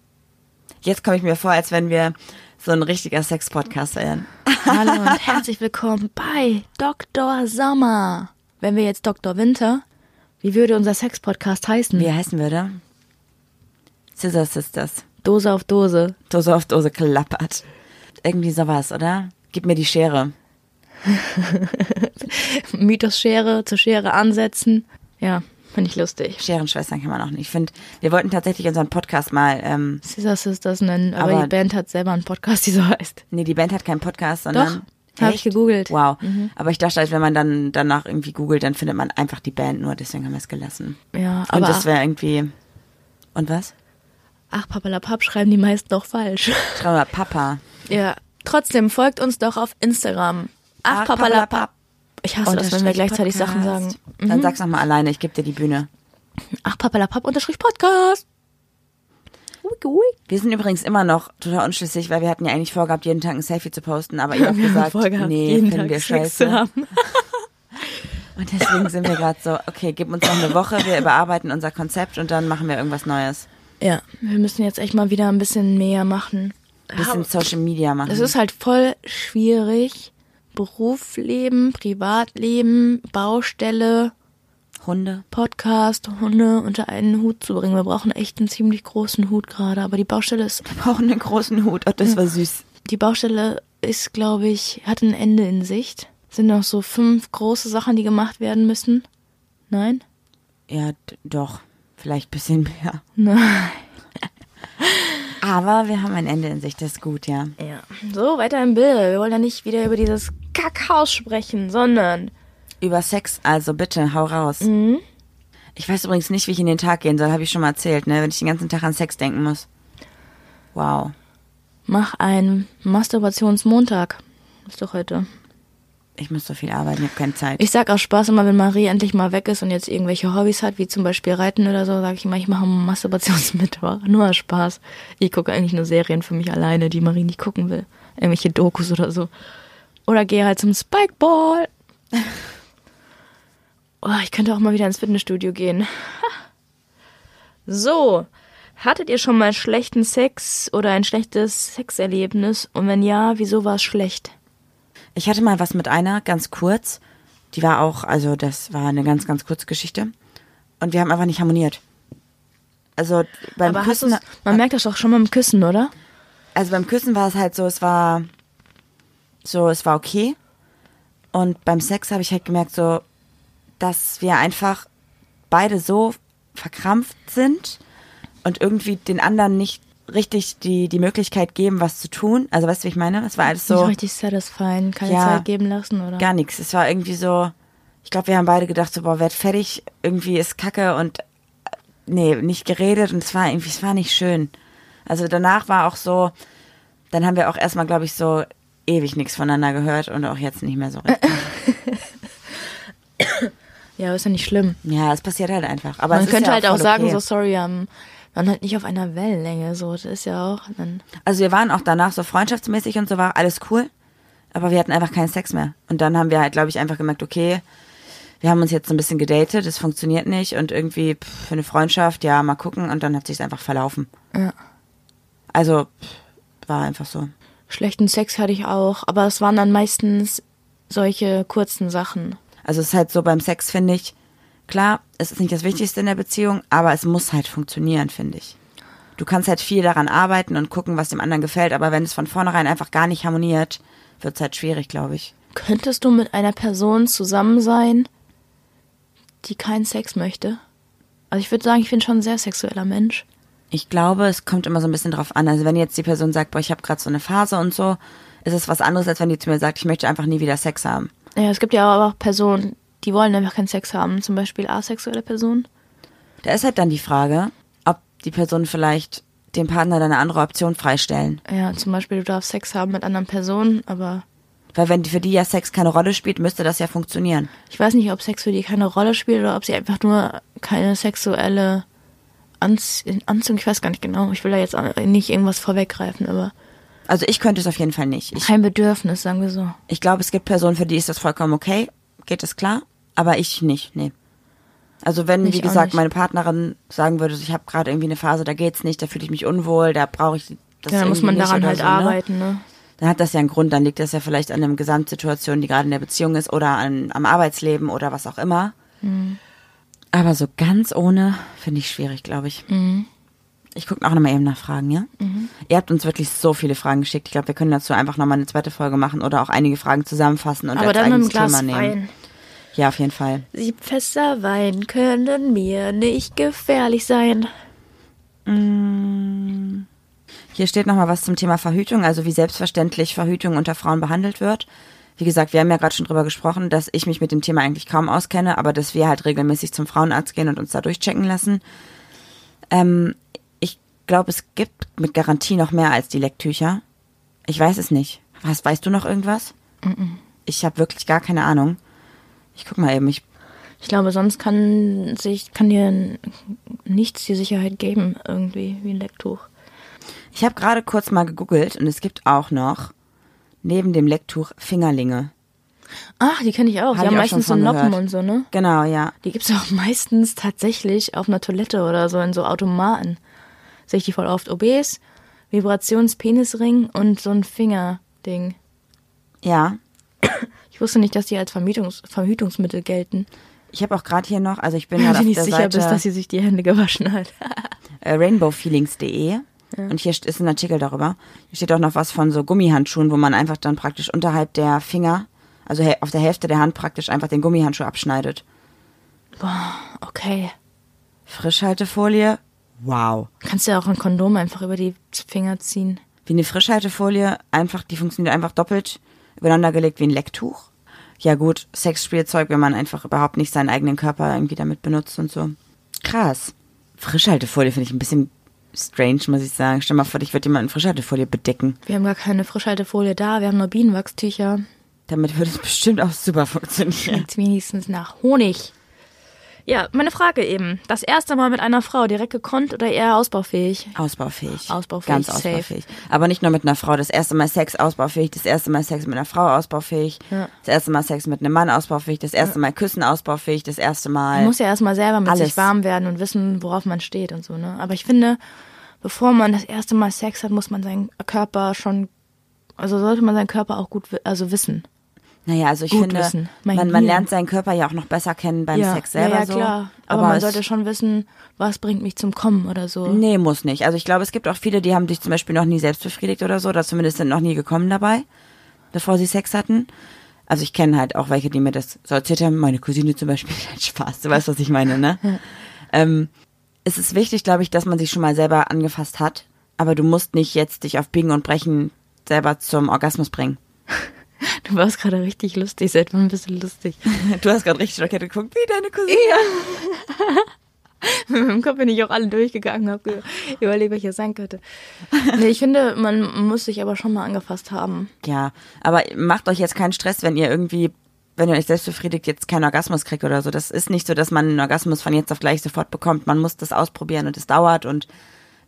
Jetzt komme ich mir vor, als wenn wir so ein richtiger Sex-Podcast wären. Hallo und herzlich willkommen bei Dr. Sommer. Wenn wir jetzt Dr. Winter, wie würde unser Sex-Podcast heißen? Wie er heißen würde? Scissor Sisters. Dose auf Dose. Dose auf Dose klappert. Irgendwie sowas, oder? Gib mir die Schere. Mythos Schere, zur Schere ansetzen. Ja, finde ich lustig. Scherenschwestern kann man auch nicht. Ich finde, wir wollten tatsächlich unseren Podcast mal, ähm, Scissor Sisters nennen, aber, Aber- die Band hat selber einen Podcast, die so heißt. nee, die Band hat keinen Podcast, sondern. Doch, hab ich gegoogelt. Mhm. Wow. Aber ich dachte halt, wenn man dann danach irgendwie googelt, dann findet man einfach die Band nur, deswegen haben wir es gelassen. Ja, Und aber das wäre irgendwie. Und was? ach, Papalapap schreiben die meisten doch falsch. Schreiben wir Papa. Ja, trotzdem folgt uns doch auf Instagram. Ach, Papalapap. Ich hasse das, wenn wir gleichzeitig Sachen Podcast. sagen. Mhm. Dann sag's nochmal alleine, ich gebe dir die Bühne. Ach, Papalapap unterstrich Podcast. Wir sind übrigens immer noch total unschlüssig, weil wir hatten ja eigentlich vorgehabt, jeden Tag ein Selfie zu posten, aber ihr habt gesagt, vorgehabt, nee, jeden finden Tag wir scheiße. haben. Und deswegen sind wir gerade so, okay, gib uns noch eine Woche, wir überarbeiten unser Konzept und dann machen wir irgendwas Neues. Ja, wir müssen jetzt echt mal wieder ein bisschen mehr machen. Ein bisschen Social Media machen. Es ist halt voll schwierig. Berufsleben, Privatleben, Baustelle, Hunde. Podcast, Hunde unter einen Hut zu bringen. Wir brauchen echt einen ziemlich großen Hut gerade. Aber die Baustelle ist, Wir brauchen einen großen Hut. Oh, das war süß. die Baustelle ist, glaube ich, hat ein Ende in Sicht. Sind noch so fünf große Sachen, die gemacht werden müssen. Nein? Ja, doch. Vielleicht ein bisschen mehr. Nein. Aber wir haben ein Ende in sich, das ist gut, ja. Ja. So, weiter im Bilde. Wir wollen ja nicht wieder über dieses Kackhaus sprechen, sondern Über Sex, also bitte, hau raus. Mhm. Ich weiß übrigens nicht, wie ich in den Tag gehen soll, habe ich schon mal erzählt, ne? Wenn ich den ganzen Tag an Sex denken muss. Wow. mach einen Masturbationsmontag. Ist doch heute. Ich muss so viel arbeiten, ich habe keine Zeit. Ich sag aus Spaß immer, wenn Marie endlich mal weg ist und jetzt irgendwelche Hobbys hat, wie zum Beispiel Reiten oder so, sage ich immer, ich mache einen Masturbationsmittwoch. Nur aus Spaß. Ich gucke eigentlich nur Serien für mich alleine, die Marie nicht gucken will. Irgendwelche Dokus oder so. Oder gehe halt zum Spikeball. Oh, ich könnte auch mal wieder ins Fitnessstudio gehen. So, hattet ihr schon mal schlechten Sex oder ein schlechtes Sexerlebnis? Und wenn ja, wieso war es schlecht? Ich hatte mal was mit einer, ganz kurz. Die war auch, also das war eine ganz, ganz kurze Geschichte. Und wir haben einfach nicht harmoniert. Also beim Aber Küssen, man merkt das doch schon beim Küssen, oder? also beim Küssen war es halt so, es war so, es war okay. Und beim Sex habe ich halt gemerkt, so, dass wir einfach beide so verkrampft sind und irgendwie den anderen nicht richtig die, die Möglichkeit geben, was zu tun. Also weißt du, wie ich meine? Es war alles Nicht so richtig satisfying, keine Ja. Zeit geben lassen, oder? gar nichts. Es war irgendwie so, ich glaube, wir haben beide gedacht, so, boah, werd fertig, irgendwie ist Kacke und nee, nicht geredet und es war irgendwie, es war nicht schön. Also danach war auch so, dann haben wir auch erstmal, glaube ich, so ewig nichts voneinander gehört und auch jetzt nicht mehr so richtig. Ja, ist ja nicht schlimm. ja, es passiert halt einfach. Aber man könnte ja halt auch sagen, okay. so sorry, ähm, man halt nicht auf einer Wellenlänge, so, das ist ja auch dann. Also wir waren auch danach so freundschaftsmäßig und so war alles cool, aber wir hatten einfach keinen Sex mehr. Und dann haben wir halt, glaube ich, einfach gemerkt, okay, wir haben uns jetzt so ein bisschen gedatet, es funktioniert nicht und irgendwie pff, für eine Freundschaft, ja, mal gucken und dann hat sich's einfach verlaufen. Ja. Also pff, war einfach so. Schlechten Sex hatte ich auch, aber es waren dann meistens solche kurzen Sachen. Also es ist halt so beim Sex, finde ich, klar, es ist nicht das Wichtigste in der Beziehung, aber es muss halt funktionieren, finde ich. Du kannst halt viel daran arbeiten und gucken, was dem anderen gefällt, aber wenn es von vornherein einfach gar nicht harmoniert, wird's halt schwierig, glaube ich. Könntest du mit einer Person zusammen sein, die keinen Sex möchte? Also ich würde sagen, ich bin schon ein sehr sexueller Mensch. Ich glaube, es kommt immer so ein bisschen drauf an. Also wenn jetzt die Person sagt, boah, ich habe gerade so eine Phase und so, ist es was anderes, als wenn die zu mir sagt, ich möchte einfach nie wieder Sex haben. Ja, es gibt ja aber auch Personen, die wollen einfach keinen Sex haben, zum Beispiel asexuelle Personen. Da ist halt dann die Frage, ob die Person vielleicht dem Partner dann eine andere Option freistellen. Ja, zum Beispiel, du darfst Sex haben mit anderen Personen, aber Weil wenn für die ja Sex keine Rolle spielt, müsste das ja funktionieren. ich weiß nicht, ob Sex für die keine Rolle spielt oder ob sie einfach nur keine sexuelle Anz Anzug, ich weiß gar nicht genau. Ich will da jetzt nicht irgendwas vorweggreifen, aber Also ich könnte es auf jeden Fall nicht. Ich, kein Bedürfnis, sagen wir so. ich glaube, es gibt Personen, für die ist das vollkommen okay. Geht das klar? Aber ich nicht, nee. Also wenn, Ich wie gesagt, meine Partnerin sagen würde, ich habe gerade irgendwie eine Phase, da geht's nicht, da fühle ich mich unwohl, da brauche ich das Ja, dann muss man daran halt so, ne? arbeiten, ne? Dann hat das ja einen Grund, dann liegt das ja vielleicht an einer Gesamtsituation, die gerade in der Beziehung ist oder an, am Arbeitsleben oder was auch immer. Mhm. Aber so ganz ohne finde ich schwierig, glaube ich. Mhm. Ich gucke auch nochmal eben nach Fragen, ja? Ihr habt uns wirklich so viele Fragen geschickt. Ich glaube, wir können dazu einfach nochmal eine zweite Folge machen oder auch einige Fragen zusammenfassen und Aber als dann mit einem eigenes Glas Thema nehmen. Wein. Ja, auf jeden Fall. Sieb Fässer Wein können mir nicht gefährlich sein. Hier steht nochmal was zum Thema Verhütung, also wie selbstverständlich Verhütung unter Frauen behandelt wird. Wie gesagt, wir haben ja gerade schon drüber gesprochen, dass ich mich mit dem Thema eigentlich kaum auskenne, aber dass wir halt regelmäßig zum Frauenarzt gehen und uns da durchchecken lassen. Ähm, glaube, es gibt mit Garantie noch mehr als die Lecktücher. Ich weiß es nicht. Was, weißt du noch irgendwas? Ich habe wirklich gar keine Ahnung. Ich guck mal eben. Ich, Ich glaube, sonst kann sich, kann dir nichts die Sicherheit geben, irgendwie, wie ein Lecktuch. ich habe gerade kurz mal gegoogelt und es gibt auch noch neben dem Lecktuch Fingerlinge. Ach, die kenne ich auch. Hab die haben auch meistens so Noppen gehört. und so, ne? Genau, ja. Die gibt's auch meistens tatsächlich auf einer Toilette oder so in so Automaten. Sehe ich die voll oft. OBs, Vibrationspenisring und so ein Fingerding. Ja, Ich wusste nicht, dass die als Vermietungs Verhütungsmittel gelten. Ich habe auch gerade hier noch, also ich bin du auf nicht der sicher Seite bist, dass sie sich die Hände gewaschen hat. äh, rainbowfeelings.de und hier ist ein Artikel darüber. Hier steht auch noch was von so Gummihandschuhen, wo man einfach dann praktisch unterhalb der Finger, also auf der Hälfte der Hand praktisch einfach den Gummihandschuh abschneidet. Okay. Frischhaltefolie, wow. Kannst du ja auch ein Kondom einfach über die Finger ziehen. Wie eine Frischhaltefolie, einfach, die funktioniert einfach doppelt übereinander gelegt wie ein Lecktuch. Ja gut, Sexspielzeug, wenn man einfach überhaupt nicht seinen eigenen Körper irgendwie damit benutzt und so. Krass. Frischhaltefolie finde ich ein bisschen strange, muss ich sagen. Stell mal vor, ich würde jemanden Frischhaltefolie bedecken. Wir haben gar keine Frischhaltefolie da, wir haben nur Bienenwachstücher. Damit würde es bestimmt auch super funktionieren. Schmeckt wenigstens nach Honig. Ja, meine Frage eben. Das erste Mal mit einer Frau direkt gekonnt oder eher ausbaufähig? Ausbaufähig. Ausbaufähig, Ganz safe. ausbaufähig. Aber nicht nur mit einer Frau. Das erste Mal Sex ausbaufähig, das erste Mal Sex mit einer Frau ausbaufähig, Ja. das erste Mal Sex mit einem Mann ausbaufähig, das erste Mal Küssen ausbaufähig, das erste Mal. Man muss ja erstmal selber mit Alles. sich warm werden und wissen, worauf man steht und so, ne? Aber ich finde, bevor man das erste Mal Sex hat, muss man seinen Körper schon, also sollte man seinen Körper auch gut, also wissen. Naja, also ich Gut finde, wissen. Man, man lernt seinen Körper ja auch noch besser kennen beim ja, Sex selber ja, ja, so. klar. Aber, man es- sollte schon wissen, was bringt mich zum Kommen oder so. Nee, muss nicht. Also ich glaube, es gibt auch viele, die haben sich zum Beispiel noch nie selbst befriedigt oder so, oder zumindest sind noch nie gekommen dabei, bevor sie Sex hatten. Also ich kenne halt auch welche, die mir das so erzählt haben. Meine Cousine zum Beispiel. Nein, Spaß, du weißt, was ich meine, ne? ähm, es ist wichtig, glaube ich, dass man sich schon mal selber angefasst hat. Aber du musst nicht jetzt dich auf Biegen und Brechen selber zum Orgasmus bringen. Du warst gerade richtig lustig, seit wann bist du lustig? Du hast gerade richtig schockiert geguckt, wie deine Cousine. Mit meinem Kopf bin ich auch alle durchgegangen, habe überlegt, welcher sein könnte. Nee, ich finde, man muss sich aber schon mal angefasst haben. Ja, aber macht euch jetzt keinen Stress, wenn ihr irgendwie, wenn ihr euch selbst befriedigt, jetzt keinen Orgasmus kriegt oder so. Das ist nicht so, dass man einen Orgasmus von jetzt auf gleich sofort bekommt. Man muss das ausprobieren und es dauert und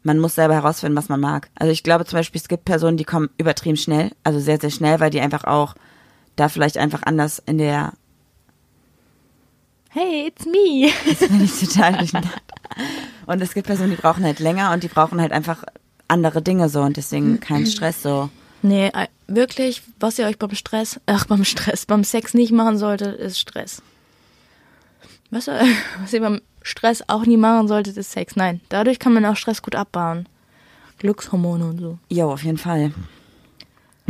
man muss selber herausfinden, was man mag. Also ich glaube zum Beispiel, es gibt Personen, die kommen übertrieben schnell, also sehr, sehr schnell, weil die einfach auch da vielleicht einfach anders in der, Hey, it's me. das bin ich total durcheinander. Und es gibt Personen, die brauchen halt länger und die brauchen halt einfach andere Dinge so und deswegen kein Stress so. Nee, äh, wirklich, was ihr euch beim Stress, ach, beim Stress, beim Sex nicht machen solltet, ist Stress. Was, was ihr beim Stress auch nie machen solltet, ist Sex. Nein, dadurch kann man auch Stress gut abbauen. Glückshormone und so. Jo, auf jeden Fall.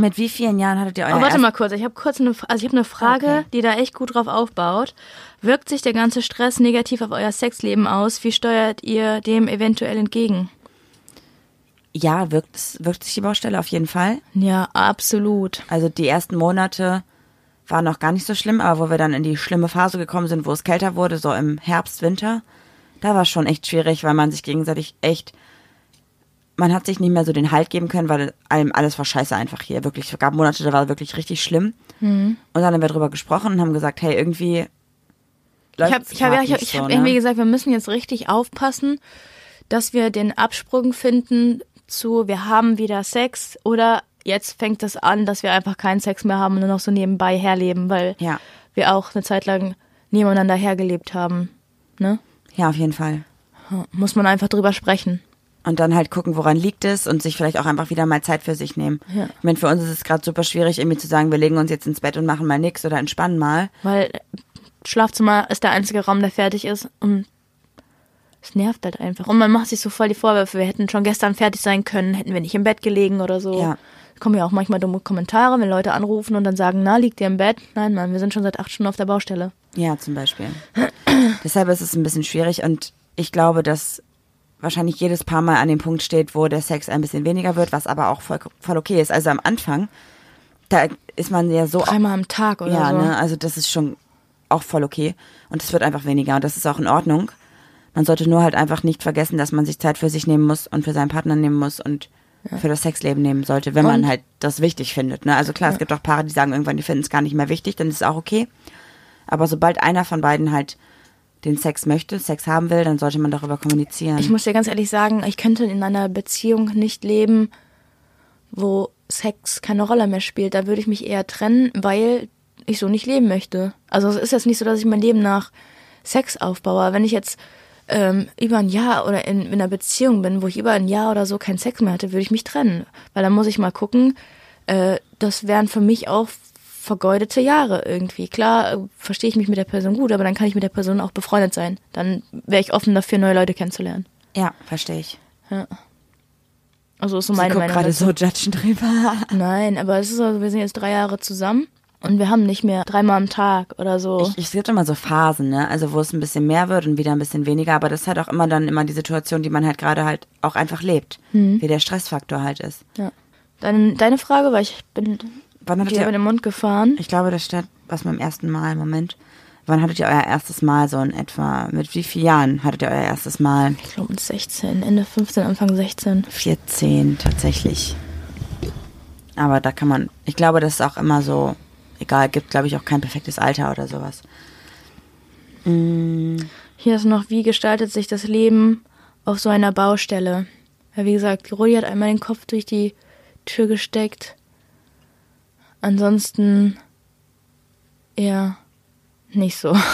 Mit wie vielen Jahren hattet ihr euer Oh, warte mal kurz, ich habe kurz eine, also ich habe eine Frage, Okay. die da echt gut drauf aufbaut. Wirkt sich der ganze Stress negativ auf euer Sexleben aus? Wie steuert ihr dem eventuell entgegen? Ja, wirkt, wirkt sich die Baustelle auf jeden Fall. Ja, absolut. Also die ersten Monate waren noch gar nicht so schlimm, aber wo wir dann in die schlimme Phase gekommen sind, wo es kälter wurde, so im Herbst, Winter, da war es schon echt schwierig, weil man sich gegenseitig echt, man hat sich nicht mehr so den Halt geben können, weil allem alles war scheiße einfach hier. Wirklich, es gab Monate, da war wirklich richtig schlimm. Und dann haben wir drüber gesprochen und haben gesagt, hey, irgendwie Ich habe ich hab, ja, ich hab, ich hab so, irgendwie ne? gesagt, wir müssen jetzt richtig aufpassen, dass wir den Absprung finden zu, wir haben wieder Sex oder jetzt fängt es an, dass wir einfach keinen Sex mehr haben und nur noch so nebenbei herleben, weil Ja. wir auch eine Zeit lang nebeneinander hergelebt haben. Ne? Ja, auf jeden Fall. Muss man einfach drüber sprechen. Und dann halt gucken, woran liegt es und sich vielleicht auch einfach wieder mal Zeit für sich nehmen. Ja. Ich meine, für uns ist es gerade super schwierig, irgendwie zu sagen, wir legen uns jetzt ins Bett und machen mal nix oder entspannen mal. Weil Schlafzimmer ist der einzige Raum, der fertig ist und es nervt halt einfach. Und man macht sich so voll die Vorwürfe, wir hätten schon gestern fertig sein können, hätten wir nicht im Bett gelegen oder so. Ja. Kommen ja auch manchmal dumme Kommentare, wenn Leute anrufen und dann sagen, na, liegt ihr im Bett? Nein, Mann, wir sind schon seit acht Stunden auf der Baustelle. Ja, zum Beispiel. Deshalb ist es ein bisschen schwierig und ich glaube, dass wahrscheinlich jedes Paar mal an dem Punkt steht, wo der Sex ein bisschen weniger wird, was aber auch voll, voll okay ist. Also am Anfang, da ist man ja so Dreimal am Tag oder Ja, so. ne, also das ist schon auch voll okay. Und es wird einfach weniger und das ist auch in Ordnung. Man sollte nur halt einfach nicht vergessen, dass man sich Zeit für sich nehmen muss und für seinen Partner nehmen muss und für das Sexleben nehmen sollte, wenn man Und- halt das wichtig findet. Ne? Also klar, es gibt auch Paare, die sagen irgendwann, die finden es gar nicht mehr wichtig, dann ist es auch okay. Aber sobald einer von beiden halt den Sex möchte, Sex haben will, dann sollte man darüber kommunizieren. Ich muss dir ganz ehrlich sagen, ich könnte in einer Beziehung nicht leben, wo Sex keine Rolle mehr spielt. Da würde ich mich eher trennen, weil ich so nicht leben möchte. Also es ist jetzt nicht so, dass ich mein Leben nach Sex aufbaue. Wenn ich jetzt ähm, über ein Jahr oder in, in einer Beziehung bin, wo ich über ein Jahr oder so keinen Sex mehr hatte, würde ich mich trennen. Weil dann muss ich mal gucken, äh, das wären für mich auch vergeudete Jahre irgendwie. Klar, äh, verstehe ich mich mit der Person gut, aber dann kann ich mit der Person auch befreundet sein. Dann wäre ich offen dafür, neue Leute kennenzulernen. ja, verstehe ich. Also ist so Sie meine guckt Meinung. gerade so judgen drüber. Nein, aber es ist also, wir sind jetzt drei Jahre zusammen und wir haben nicht mehr dreimal am Tag oder so. Ich, es gibt immer so Phasen, ne? Also wo es ein bisschen mehr wird und wieder ein bisschen weniger, aber das ist halt auch immer dann immer die Situation, die man halt gerade halt auch einfach lebt. Mhm. Wie der Stressfaktor halt ist. ja. Deine, deine Frage, weil ich bin Wann hattet dir über ihr, den Mund gefahren. ich glaube, das steht was beim ersten Mal, Moment. Wann hattet ihr euer erstes Mal so in etwa? Mit wie vielen Jahren hattet ihr euer erstes Mal? Ich glaube mit 16, Ende 15, Anfang 16. 14 tatsächlich. Aber da kann man, ich glaube, das ist auch immer so, egal, gibt glaube ich auch kein perfektes Alter oder sowas. Mm, Hier ist noch, wie gestaltet sich das Leben auf so einer Baustelle? Ja, wie gesagt, Rudi hat einmal den Kopf durch die Tür gesteckt. Ansonsten eher nicht so.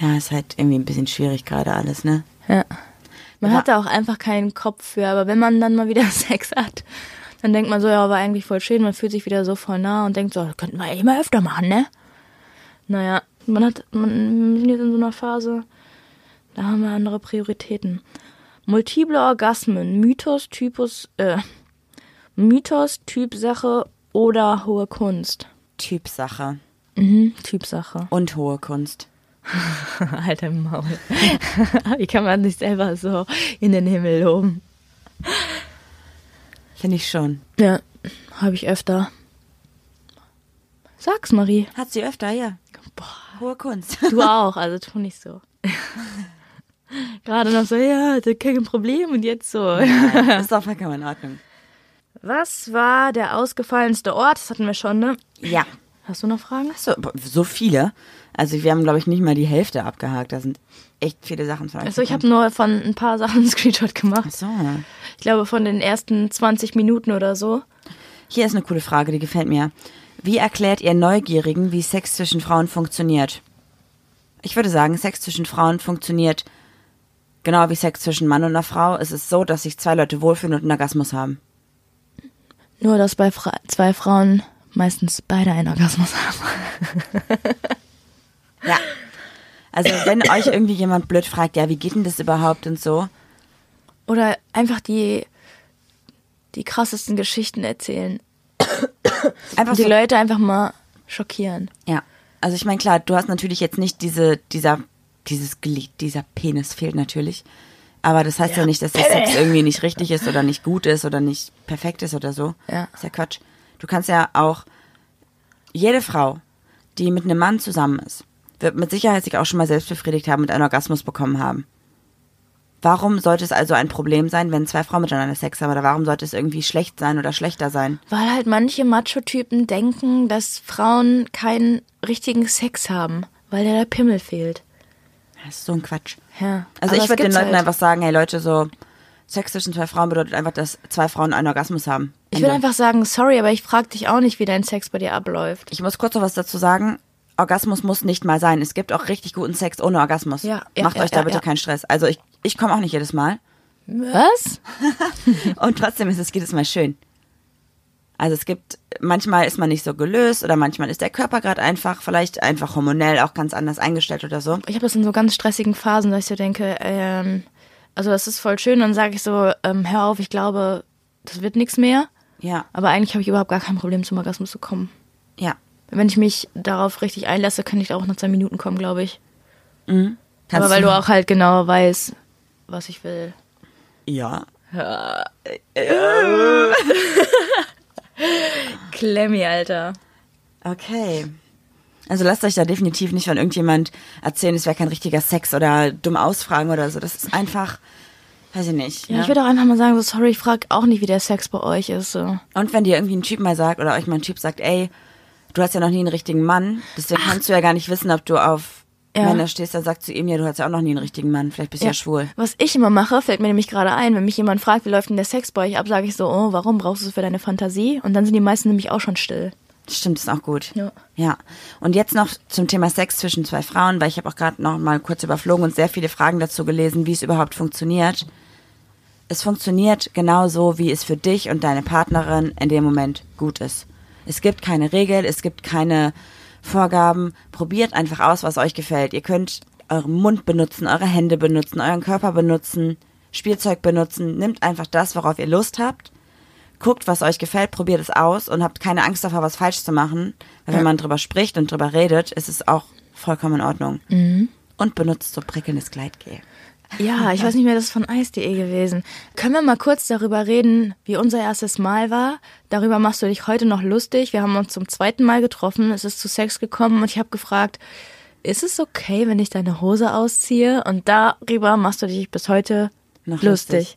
Ja, ist halt irgendwie ein bisschen schwierig gerade alles, ne? Ja. Man hat da auch einfach keinen Kopf für, aber wenn man dann mal wieder Sex hat, dann denkt man so, ja, war eigentlich voll schön, man fühlt sich wieder so voll nah und denkt so, das könnten wir eigentlich mal öfter machen, ne? Naja, man hat, man wir sind jetzt in so einer Phase, da haben wir andere Prioritäten. Multiple Orgasmen, Mythos, Typus, äh, Mythos, Typsache oder hohe Kunst. Typsache Mhm, Typsache. und hohe Kunst. Alter Maul. Wie kann man sich selber so in den Himmel loben? Finde ich schon. Ja, habe ich öfter. Sag's, Marie. Hat sie öfter, ja. Boah, Hohe Kunst. du auch, also tu nicht so. Gerade noch so, ja, da kein Problem und jetzt so. das ist auch vollkommen in Ordnung. Was war der ausgefallenste Ort? Das hatten wir schon, ne? Ja. Hast du noch Fragen? So, so viele. Also wir haben, glaube ich, nicht mal die Hälfte abgehakt. Da sind echt viele Sachen von euch. Also ich habe nur von ein paar Sachen einen Screenshot Ach gemacht. so. Ich glaube von den ersten 20 Minuten oder so. Hier ist eine coole Frage, die gefällt mir. Wie erklärt ihr Neugierigen, wie Sex zwischen Frauen funktioniert? Ich würde sagen, Sex zwischen Frauen funktioniert genau wie Sex zwischen Mann und einer Frau. Es ist so, dass sich zwei Leute wohlfühlen und einen Orgasmus haben. Nur, dass bei Fra zwei Frauen meistens beide einen Orgasmus haben. Ja. Also wenn euch irgendwie jemand blöd fragt, ja, wie geht denn das überhaupt und so, Oder einfach die, die krassesten Geschichten erzählen. einfach die so, Leute einfach mal schockieren. ja. Also ich meine, klar, du hast natürlich jetzt nicht diese, dieser, dieses Glied, dieser Penis fehlt natürlich. Aber das heißt ja, nicht, dass der Sex irgendwie nicht richtig ist oder nicht gut ist oder nicht perfekt ist oder so. Ja. Ist ja Quatsch. Du kannst ja auch, jede Frau, die mit einem Mann zusammen ist, wird mit Sicherheit sich auch schon mal selbst befriedigt haben und einen Orgasmus bekommen haben. Warum sollte es also ein Problem sein, wenn zwei Frauen miteinander Sex haben? Oder warum sollte es irgendwie schlecht sein oder schlechter sein? Weil halt manche Macho-Typen denken, dass Frauen keinen richtigen Sex haben, weil der Pimmel fehlt. Das ist so ein Quatsch. Ja. Also Aber ich würde den Leuten halt. einfach sagen, hey Leute, so Sex zwischen zwei Frauen bedeutet einfach, dass zwei Frauen einen Orgasmus haben. Ich will Ende. einfach sagen, sorry, aber ich frage dich auch nicht, wie dein Sex bei dir abläuft. Ich muss kurz noch was dazu sagen. Orgasmus muss nicht mal sein. Es gibt auch richtig guten Sex ohne Orgasmus. Ja, ja, Macht ja, euch da bitte keinen Stress. Also ich, ich komme auch nicht jedes Mal. Was? Und trotzdem ist es jedes Mal schön. Also es gibt, manchmal ist man nicht so gelöst oder manchmal ist der Körper gerade einfach, vielleicht einfach hormonell auch ganz anders eingestellt oder so. Ich habe das in so ganz stressigen Phasen, dass ich so denke, ähm, also das ist voll schön, dann sage ich so, ähm, hör auf, ich glaube, das wird nichts mehr. Ja, Aber eigentlich habe ich überhaupt gar kein Problem, zum Orgasmus zu kommen. ja. Wenn ich mich darauf richtig einlasse, kann ich auch nach zwei Minuten kommen, glaube ich. Kannst Aber weil du auch halt genau weißt, was ich will. Ja. Klemmi, Alter. Okay. Also lasst euch da definitiv nicht von irgendjemand erzählen, es wäre kein richtiger Sex oder dumm ausfragen oder so. Das ist einfach, weiß ich nicht. Ja, ne? ich würde auch einfach mal sagen, so sorry, ich frage auch nicht, wie der Sex bei euch ist. So. Und wenn dir irgendwie ein Typ mal sagt oder euch mal ein Typ sagt, ey, du hast ja noch nie einen richtigen Mann, deswegen kannst du ja gar nicht wissen, ob du auf Ja. Männer stehst, dann sagt zu ihm, ja, du hast ja auch noch nie einen richtigen Mann, vielleicht bist du ja, schwul. Was ich immer mache, fällt mir nämlich gerade ein, wenn mich jemand fragt, wie läuft denn der Sex bei euch ab, sage ich so, oh, warum brauchst du es für deine Fantasie? Und dann sind die meisten nämlich auch schon still. Stimmt, ist auch gut. Ja. Ja. Und jetzt noch zum Thema Sex zwischen zwei Frauen, weil ich habe auch gerade noch mal kurz überflogen und sehr viele Fragen dazu gelesen, wie es überhaupt funktioniert. Es funktioniert genauso, wie es für dich und deine Partnerin in dem Moment gut ist. Es gibt keine Regel, es gibt keine Vorgaben. Probiert einfach aus, was euch gefällt. Ihr könnt euren Mund benutzen, eure Hände benutzen, euren Körper benutzen, Spielzeug benutzen. Nimmt einfach das, worauf ihr Lust habt guckt, was euch gefällt, probiert es aus und habt keine Angst davor, was falsch zu machen. Weil wenn man drüber spricht und drüber redet, ist es auch vollkommen in Ordnung. Und benutzt so prickelndes Gleitgel. Ja, ich weiß nicht mehr, das ist von Eis.de gewesen. Können wir mal kurz darüber reden, wie unser erstes Mal war? Darüber machst du dich heute noch lustig. Wir haben uns zum zweiten Mal getroffen, es ist zu Sex gekommen und ich habe gefragt, ist es okay, wenn ich deine Hose ausziehe? Und darüber machst du dich bis heute Noch lustig.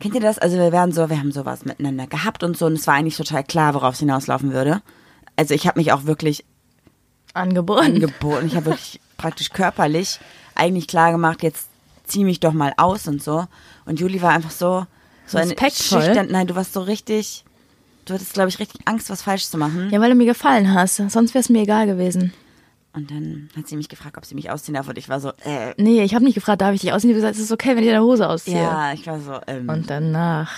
Kennt ihr das? Also wir werden so, wir haben sowas miteinander gehabt und so und es war eigentlich total klar, worauf es hinauslaufen würde. Also ich habe mich auch wirklich Angeboten. angeboten. Ich habe wirklich praktisch körperlich eigentlich klar gemacht, jetzt zieh mich doch mal aus und so. Und Juli war einfach so, so Respektvoll. schüchtern. Nein, du warst so richtig, du hattest, glaube ich, richtig Angst, was falsch zu machen. ja, weil du mir gefallen hast. Sonst wäre es mir egal gewesen. Und dann hat sie mich gefragt, ob sie mich ausziehen darf. Und ich war so, äh, Nee, ich habe nicht gefragt, darf ich dich ausziehen? Habe gesagt, es ist okay, wenn ich deine Hose ausziehe. ja, ich war so, ähm, Und danach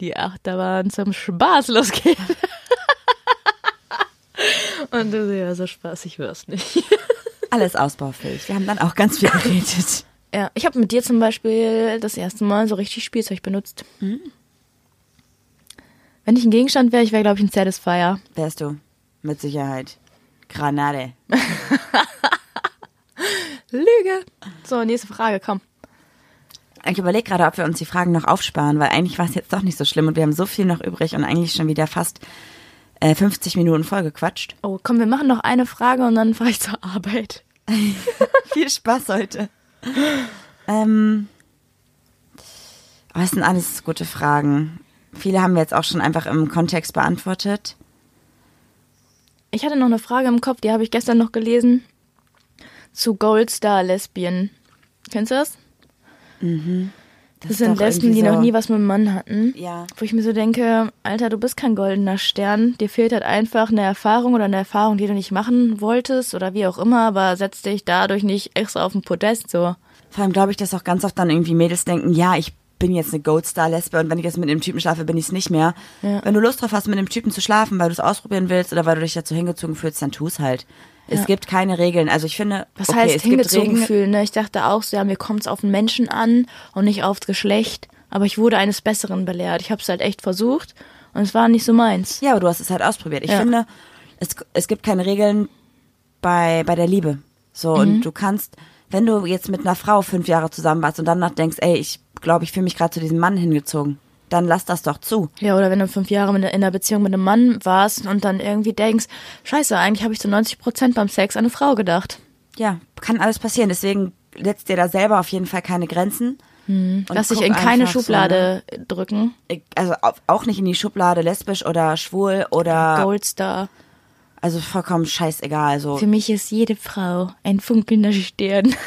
die Achterbahn zum Spaß losgeht. Und du so, ja, so spaßig wirst nicht. alles ausbaufähig. Wir haben dann auch ganz viel geredet. Ja, ich habe mit dir zum Beispiel das erste Mal so richtig Spielzeug benutzt. Wenn ich ein Gegenstand wäre, ich wäre, glaube ich, ein Satisfier. Wärst du? Mit Sicherheit. Granate. Lüge. So, nächste Frage, komm. Ich überlege gerade, ob wir uns die Fragen noch aufsparen, weil eigentlich war es jetzt doch nicht so schlimm und wir haben so viel noch übrig und eigentlich schon wieder fast äh, 50 Minuten vollgequatscht. Oh, komm, wir machen noch eine Frage und dann fahre ich zur Arbeit. Viel Spaß heute. ähm, aber es sind alles gute Fragen. Viele haben wir jetzt auch schon einfach im Kontext beantwortet. Ich hatte noch eine Frage im Kopf, die habe ich gestern noch gelesen. Zu Goldstar Lesbien. Kennst du das? Das, ist sind Lesben, die noch so- nie was mit einem Mann hatten. Ja. Wo ich mir so denke, Alter, du bist kein goldener Stern. Dir fehlt halt einfach eine Erfahrung oder eine Erfahrung, die du nicht machen wolltest oder wie auch immer, aber setz dich dadurch nicht extra auf den Podest so. Vor allem glaube ich, dass auch ganz oft dann irgendwie Mädels denken, ja, ich bin jetzt eine Goldstar-Lesbe und wenn ich jetzt mit einem Typen schlafe, bin ich es nicht mehr. Ja. Wenn du Lust drauf hast, mit einem Typen zu schlafen, weil du es ausprobieren willst oder weil du dich dazu hingezogen fühlst, dann tu's halt. Es Ja. gibt keine Regeln. Also ich finde, Was okay, heißt es gibt hingezogen Regeln. fühlen? Ne? Ich dachte auch so, ja, mir kommt es auf den Menschen an und nicht aufs Geschlecht. Aber ich wurde eines Besseren belehrt. Ich habe es halt echt versucht und es war nicht so meins. Ja, aber du hast es halt ausprobiert. Ich Ja. finde, es, es gibt keine Regeln bei, bei der Liebe. So, und du kannst, wenn du jetzt mit einer Frau fünf Jahre zusammen warst und danach denkst, ey, ich glaube, ich fühle mich gerade zu diesem Mann hingezogen, dann lass das doch zu. Ja, oder wenn du fünf Jahre in einer Beziehung mit einem Mann warst und dann irgendwie denkst, scheiße, eigentlich habe ich zu 90 Prozent beim Sex an eine Frau gedacht. Ja, kann alles passieren. Deswegen setzt dir da selber auf jeden Fall keine Grenzen. Und Lass dich in keine einfach so, Schublade drücken. ne? Also au- auch nicht in die Schublade lesbisch oder schwul oder Goldstar. Also vollkommen scheißegal. So, Für mich ist jede Frau ein funkelnder Stern.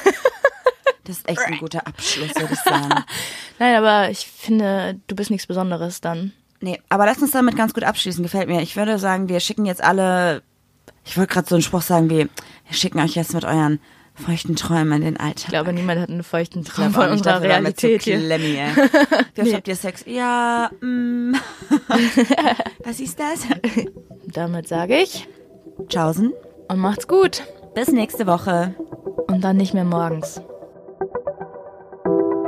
das ist echt ein guter Abschluss, würde ich sagen. Nein, aber ich finde, du bist nichts Besonderes dann. Nee, aber lass uns damit ganz gut abschließen, gefällt mir. Ich würde sagen, wir schicken jetzt alle, ich wollte gerade so einen Spruch sagen wie, wir schicken euch jetzt mit euren feuchten Träumen in den Alltag. Ich glaube, niemand hat einen feuchten Traum von unserer Realität hier. Klemmi, ey. Wie oft habt ihr Sex? Ja, mm. Was ist das? Damit sage ich Tschaußen. und macht's gut. Bis nächste Woche. Und dann nicht mehr morgens.